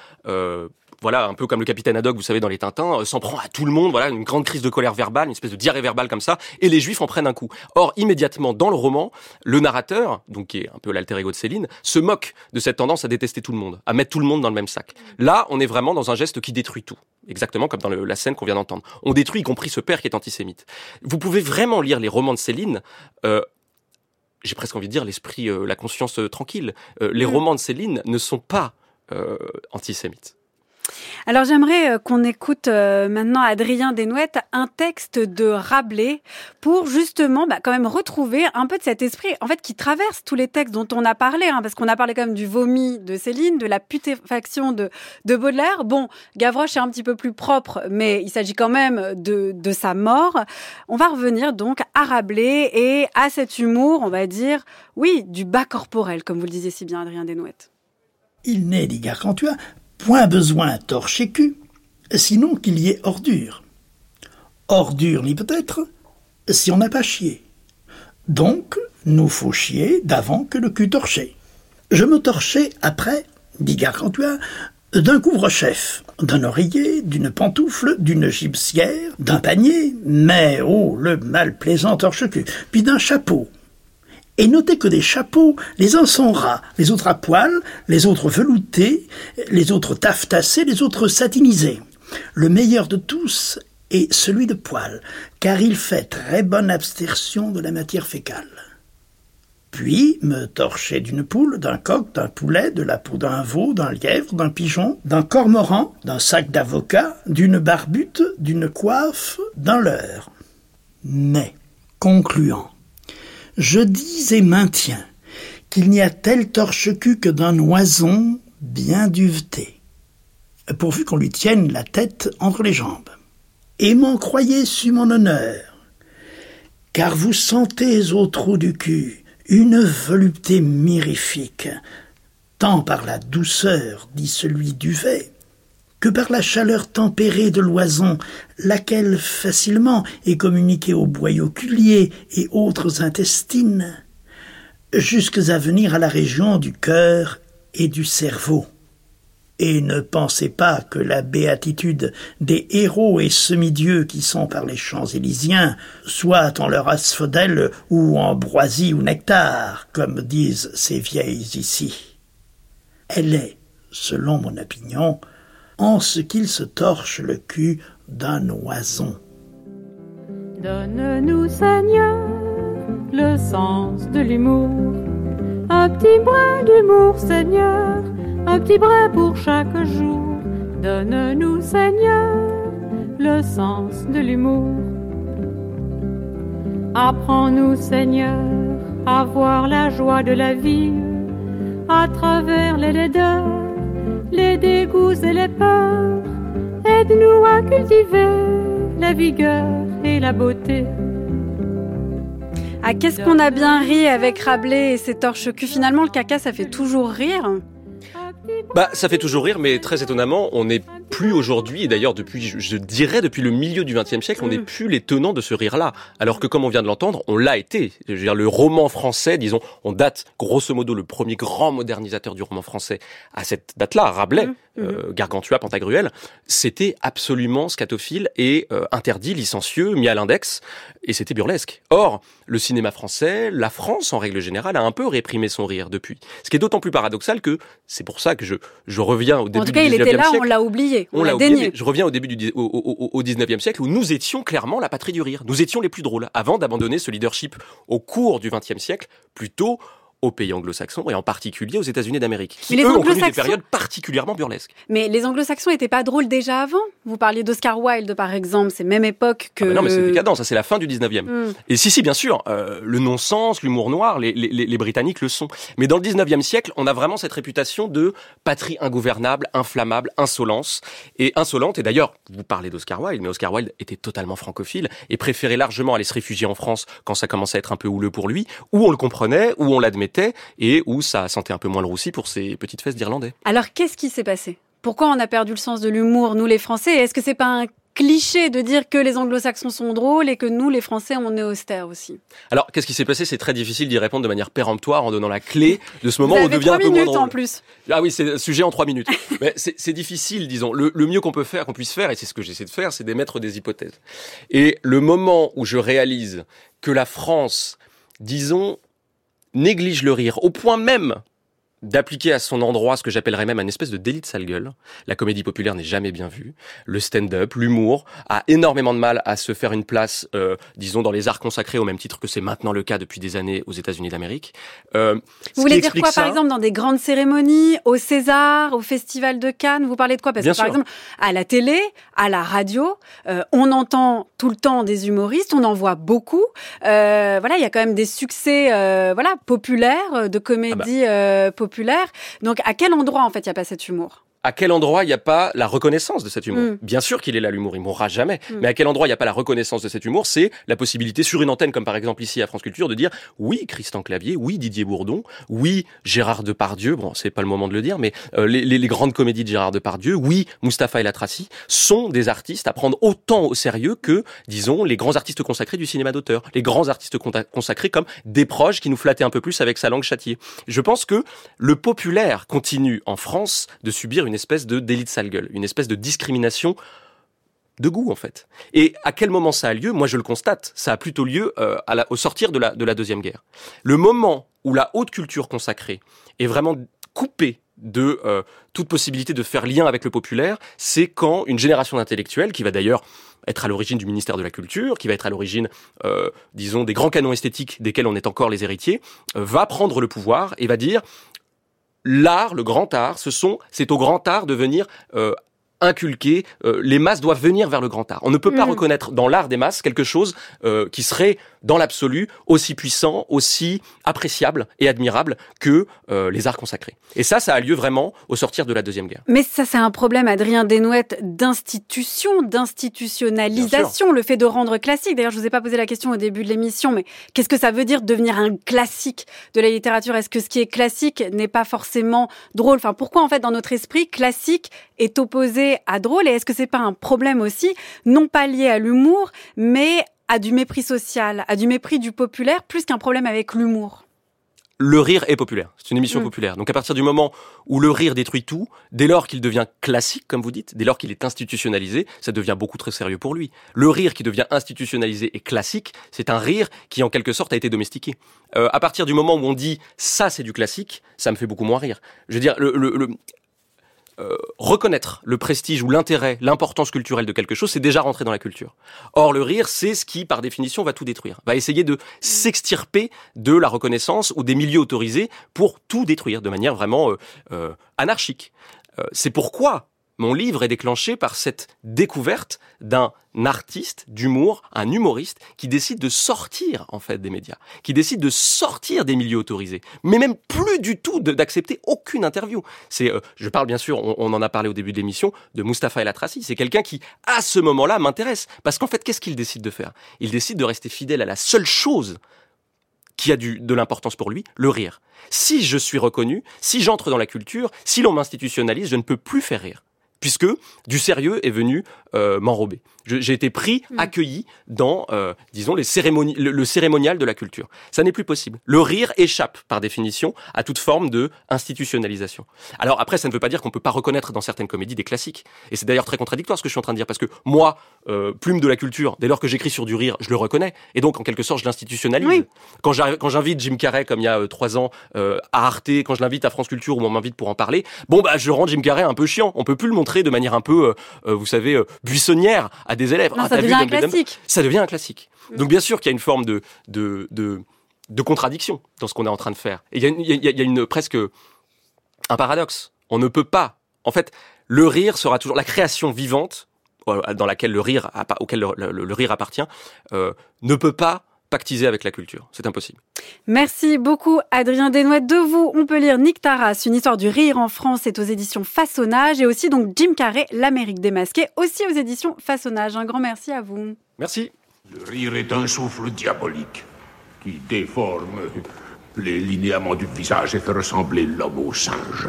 voilà, un peu comme le capitaine Haddock, vous savez, dans les Tintins, euh, s'en prend à tout le monde, voilà, une grande crise de colère verbale, une espèce de diarrhée verbale comme ça, et les Juifs en prennent un coup. Or, immédiatement, dans le roman, le narrateur, donc qui est un peu l'alter ego de Céline, se moque de cette tendance à détester tout le monde, à mettre tout le monde dans le même sac. Là, on est vraiment dans un geste qui détruit tout. Exactement comme dans le- la scène qu'on vient d'entendre. On détruit y compris ce père qui est antisémite. Vous pouvez vraiment lire les romans de Céline euh, j'ai presque envie de dire l'esprit, euh, la conscience euh, tranquille. Euh, les Mm. romans de Céline ne sont pas euh, antisémites. Alors j'aimerais euh, qu'on écoute euh, maintenant Adrien Desnouettes un texte de Rabelais pour justement bah, quand même retrouver un peu de cet esprit en fait qui traverse tous les textes dont on a parlé hein, parce qu'on a parlé quand même du vomi de Céline, de la putéfaction de, de Baudelaire. Bon, Gavroche est un petit peu plus propre mais il s'agit quand même de, de sa mort. On va revenir donc à Rabelais et à cet humour, on va dire, oui, du bas corporel comme vous le disiez si bien Adrien Desnouettes. Il n'est, dit Gargantua, point besoin torche et cul, sinon qu'il y ait ordure. Ordure n'y peut être, si on n'a pas chié. Donc, nous faut chier d'avant que le cul torché. Je me torchai après, dit Gargantua, d'un couvre-chef, d'un oreiller, d'une pantoufle, d'une gibecière, d'un panier, mais oh, le mal plaisant torche-cul, puis d'un chapeau, et notez que des chapeaux, les uns sont ras, les autres à poil, les autres veloutés, les autres taffetassés, les autres satinisés. Le meilleur de tous est celui de poil, car il fait très bonne abstertion de la matière fécale. Puis me torcher d'une poule, d'un coq, d'un poulet, de la peau d'un veau, d'un lièvre, d'un pigeon, d'un cormoran, d'un sac d'avocat, d'une barbute, d'une coiffe, d'un leurre. Mais, concluant, je dis et maintiens qu'il n'y a tel torche-cul que d'un oison bien duveté, pourvu qu'on lui tienne la tête entre les jambes. Et m'en croyez sur mon honneur, car vous sentez au trou du cul une volupté mirifique, tant par la douceur, dit celui duvet, que par la chaleur tempérée de l'oison, laquelle facilement est communiquée aux boyaux culiers et autres intestines, jusques à venir à la région du cœur et du cerveau. Et ne pensez pas que la béatitude des héros et semi-dieux qui sont par les champs élysiens soit en leur asphodèle ou ambroisie ou nectar, comme disent ces vieilles ici. Elle est, selon mon opinion, en ce qu'il se torche le cul d'un oison. Donne-nous, Seigneur, le sens de l'humour. Un petit brin d'humour, Seigneur, un petit brin pour chaque jour. Donne-nous, Seigneur, le sens de l'humour. Apprends-nous, Seigneur, à voir la joie de la vie à travers les laideurs, les dégoûts et les peurs. Aide-nous à cultiver la vigueur et la beauté. Ah, qu'est-ce qu'on a bien ri avec Rabelais et ses torches-cul. Finalement, le caca, ça fait toujours rire. Bah, ça fait toujours rire, mais très étonnamment, on n'est plus aujourd'hui, et d'ailleurs depuis, je, dirais depuis le milieu du XXe siècle, on n'est plus les tenants de ce rire-là. Alors que, comme on vient de l'entendre, on l'a été. Je veux dire, le roman français, disons, on date grosso modo le premier grand modernisateur du roman français à cette date-là, Rabelais, euh, Gargantua, Pantagruel, c'était absolument scatophile et euh, interdit, licencieux, mis à l'index, et c'était burlesque. Or, le cinéma français, la France en règle générale, a un peu réprimé son rire depuis. Ce qui est d'autant plus paradoxal que c'est pour ça que je, je reviens au début En tout cas, du il 19e était là, siècle. on l'a oublié. On, On l'a oublié, dénié. mais je reviens au début du au, au- au 19e siècle où nous étions clairement la patrie du rire. Nous étions les plus drôles avant d'abandonner ce leadership au cours du 20e siècle, plutôt aux pays anglo-saxons et en particulier aux États-Unis d'Amérique, qui Mais les eux ont connu des périodes particulièrement burlesques. Mais les anglo-saxons étaient pas drôles déjà avant. Vous parliez d'Oscar Wilde, par exemple. C'est même époque que. Ah bah non, mais c'est décadent, ça c'est la fin du 19e. Hmm. Et si, si, bien sûr, euh, le non-sens, l'humour noir, les, les, les- les Britanniques le sont. Mais dans le 19e siècle, on a vraiment cette réputation de patrie ingouvernable, inflammable, insolence. Et insolente, et d'ailleurs, vous parlez d'Oscar Wilde, mais Oscar Wilde était totalement francophile et préférait largement aller se réfugier en France quand ça commençait à être un peu houleux pour lui, où on le comprenait, où on l'admettait, et où ça sentait un peu moins le roussi pour ses petites fesses d'Irlandais. Alors, qu'est-ce qui s'est passé? Pourquoi on a perdu le sens de l'humour, nous les Français? Est-ce que c'est pas un cliché de dire que les anglo-saxons sont drôles et que nous, les Français, on est austères aussi? Alors, qu'est-ce qui s'est passé? C'est très difficile d'y répondre de manière péremptoire en donnant la clé de ce moment Vous où on devient un peu moins drôle. en plus. Ah oui, c'est un sujet en trois minutes. [laughs] Mais c'est c'est difficile, disons. Le, le mieux qu'on peut faire, qu'on puisse faire, et c'est ce que j'essaie de faire, c'est d'émettre des hypothèses. Et le moment où je réalise que la France, disons, néglige le rire, au point même d'appliquer à son endroit ce que j'appellerais même un espèce de délit de sale gueule. La comédie populaire n'est jamais bien vue. Le stand-up, l'humour a énormément de mal à se faire une place, euh, disons, dans les arts consacrés au même titre que c'est maintenant le cas depuis des années aux États-Unis d'Amérique. Euh, Vous voulez dire quoi, ça- par exemple, dans des grandes cérémonies, au César, au Festival de Cannes? Vous parlez de quoi? Parce Bien que, par exemple, à la télé, à la radio, euh, on entend tout le temps des humoristes, on en voit beaucoup. Voilà, il y a quand même des succès voilà, populaires, de comédie Ah bah. euh, populaire. Donc, à quel endroit, en fait, il n'y a pas cet humour? À quel endroit il n'y a pas la reconnaissance de cet humour Mm. Bien sûr qu'il est là l'humour, il mourra jamais. Mm. Mais à quel endroit il n'y a pas la reconnaissance de cet humour C'est la possibilité sur une antenne, comme par exemple ici à France Culture, de dire oui Christian Clavier, oui Didier Bourdon, oui Gérard Depardieu. Bon, c'est pas le moment de le dire, mais euh, les, les- les grandes comédies de Gérard Depardieu, oui Mustapha El Atrassi, sont des artistes à prendre autant au sérieux que, disons, les grands artistes consacrés du cinéma d'auteur, les grands artistes consacrés comme des proches qui nous flattaient un peu plus avec sa langue châtiée. Je pense que le populaire continue en France de subir une espèce de délit de sale gueule, une espèce de discrimination de goût en fait. Et à quel moment ça a lieu? Moi je le constate, ça a plutôt lieu euh, au sortir de la, de la Deuxième Guerre. Le moment où la haute culture consacrée est vraiment coupée de euh, toute possibilité de faire lien avec le populaire, c'est quand une génération d'intellectuels, qui va d'ailleurs être à l'origine du ministère de la Culture, qui va être à l'origine, euh, disons, des grands canons esthétiques desquels on est encore les héritiers, va prendre le pouvoir et va dire l'art, le grand art, ce sont, c'est au grand art de venir euh, inculquer. euh, les masses doivent venir vers le grand art. On ne peut pas Mm. reconnaître dans l'art des masses quelque chose euh, qui serait, dans l'absolu, aussi puissant, aussi appréciable et admirable que euh, les arts consacrés. Et ça, ça a lieu vraiment au sortir de la deuxième guerre. Mais ça, c'est un problème, Adrien Desnouettes, d'institution, d'institutionnalisation, le fait de rendre classique. D'ailleurs, je vous ai pas posé la question au début de l'émission, mais qu'est-ce que ça veut dire devenir un classique de la littérature? Est-ce que ce qui est classique n'est pas forcément drôle? Enfin, pourquoi en fait, dans notre esprit, classique est opposé à drôle? Et est-ce que c'est pas un problème aussi, non pas lié à l'humour, mais à du mépris social, à du mépris du populaire, plus qu'un problème avec l'humour Le rire est populaire. C'est une émission Mm. populaire. Donc à partir du moment où le rire détruit tout, dès lors qu'il devient classique, comme vous dites, dès lors qu'il est institutionnalisé, ça devient beaucoup très sérieux pour lui. Le rire qui devient institutionnalisé et classique, c'est un rire qui en quelque sorte a été domestiqué. Euh, à partir du moment où on dit ça c'est du classique, ça me fait beaucoup moins rire. Je veux dire, le, le- le- euh, reconnaître le prestige ou l'intérêt, l'importance culturelle de quelque chose, c'est déjà rentrer dans la culture. Or, le rire, c'est ce qui, par définition, va tout détruire. Va essayer de s'extirper de la reconnaissance ou des milieux autorisés pour tout détruire de manière vraiment euh, euh, anarchique. Euh, c'est pourquoi mon livre est déclenché par cette découverte d'un artiste d'humour, un humoriste qui décide de sortir en fait des médias, qui décide de sortir des milieux autorisés, mais même plus du tout d'accepter aucune interview. C'est, euh, je parle bien sûr, on, on en a parlé au début de l'émission, de Mustapha El Atrassi. C'est quelqu'un qui, à ce moment-là, m'intéresse parce qu'en fait, qu'est-ce qu'il décide de faire? Il décide de rester fidèle à la seule chose qui a du, de l'importance pour lui, le rire. Si je suis reconnu, si j'entre dans la culture, si l'on m'institutionnalise, je ne peux plus faire rire. Puisque du sérieux est venu euh, m'enrober. J'ai été pris, accueilli dans, euh, disons, les cérémonies, le, le cérémonial de la culture. Ça n'est plus possible. Le rire échappe, par définition, à toute forme de institutionnalisation. Alors après, ça ne veut pas dire qu'on peut pas reconnaître dans certaines comédies des classiques. Et c'est d'ailleurs très contradictoire ce que je suis en train de dire, parce que moi, euh, plume de la culture, dès lors que j'écris sur du rire, je le reconnais. Et donc, en quelque sorte, je l'institutionnalise. Oui. Quand j'invite Jim Carrey, comme il y a trois ans, à Arte, quand je l'invite à France Culture, où on m'invite pour en parler, bon, bah, je rends Jim Carrey un peu chiant. On peut plus le montrer de manière un peu, euh, euh, vous savez, euh, buissonnière à des élèves. Non, Ah, ça vu devient un classique. Ça devient un classique. Donc, bien sûr qu'il y a une forme de, de, de, de contradiction dans ce qu'on est en train de faire. Et il y a, une- il y a- il y a une presque un paradoxe. On ne peut pas. En fait, le rire sera toujours la création vivante dans laquelle le rire, auquel le, le- le rire appartient, euh, ne peut pas pactiser avec la culture. C'est impossible. Merci beaucoup Adrien Desnouettes. De vous, on peut lire Nick Taras, une histoire du rire en France, c'est aux éditions Façonnage, et aussi donc Jim Carrey, l'Amérique démasquée, aussi aux éditions Façonnage. Un grand merci à vous. Merci. Le rire est un souffle diabolique qui déforme les linéaments du visage et fait ressembler l'homme au singe.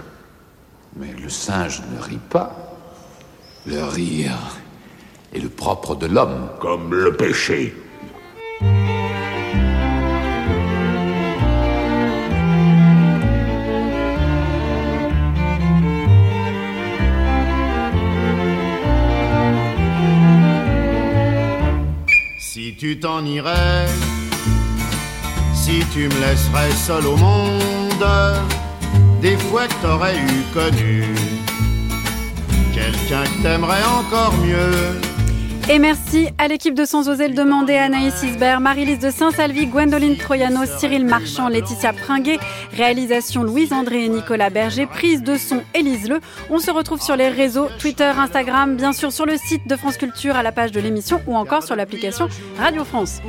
Mais le singe ne rit pas. Le rire et le propre de l'homme. Comme le péché. Tu t'en irais, si tu me laisserais seul au monde, des fois que t'aurais eu connu quelqu'un que t'aimerait encore mieux. Et merci à l'équipe de Sans oser le demander, Anaïs Isbert, Marie-Lise de Saint-Salvi, Gwendoline Troyano, Cyril Marchand, Laetitia Pringuet, réalisation Louise André et Nicolas Berger, prise de son Élise Le. On se retrouve sur les réseaux Twitter, Instagram, bien sûr sur le site de France Culture à la page de l'émission ou encore sur l'application Radio France.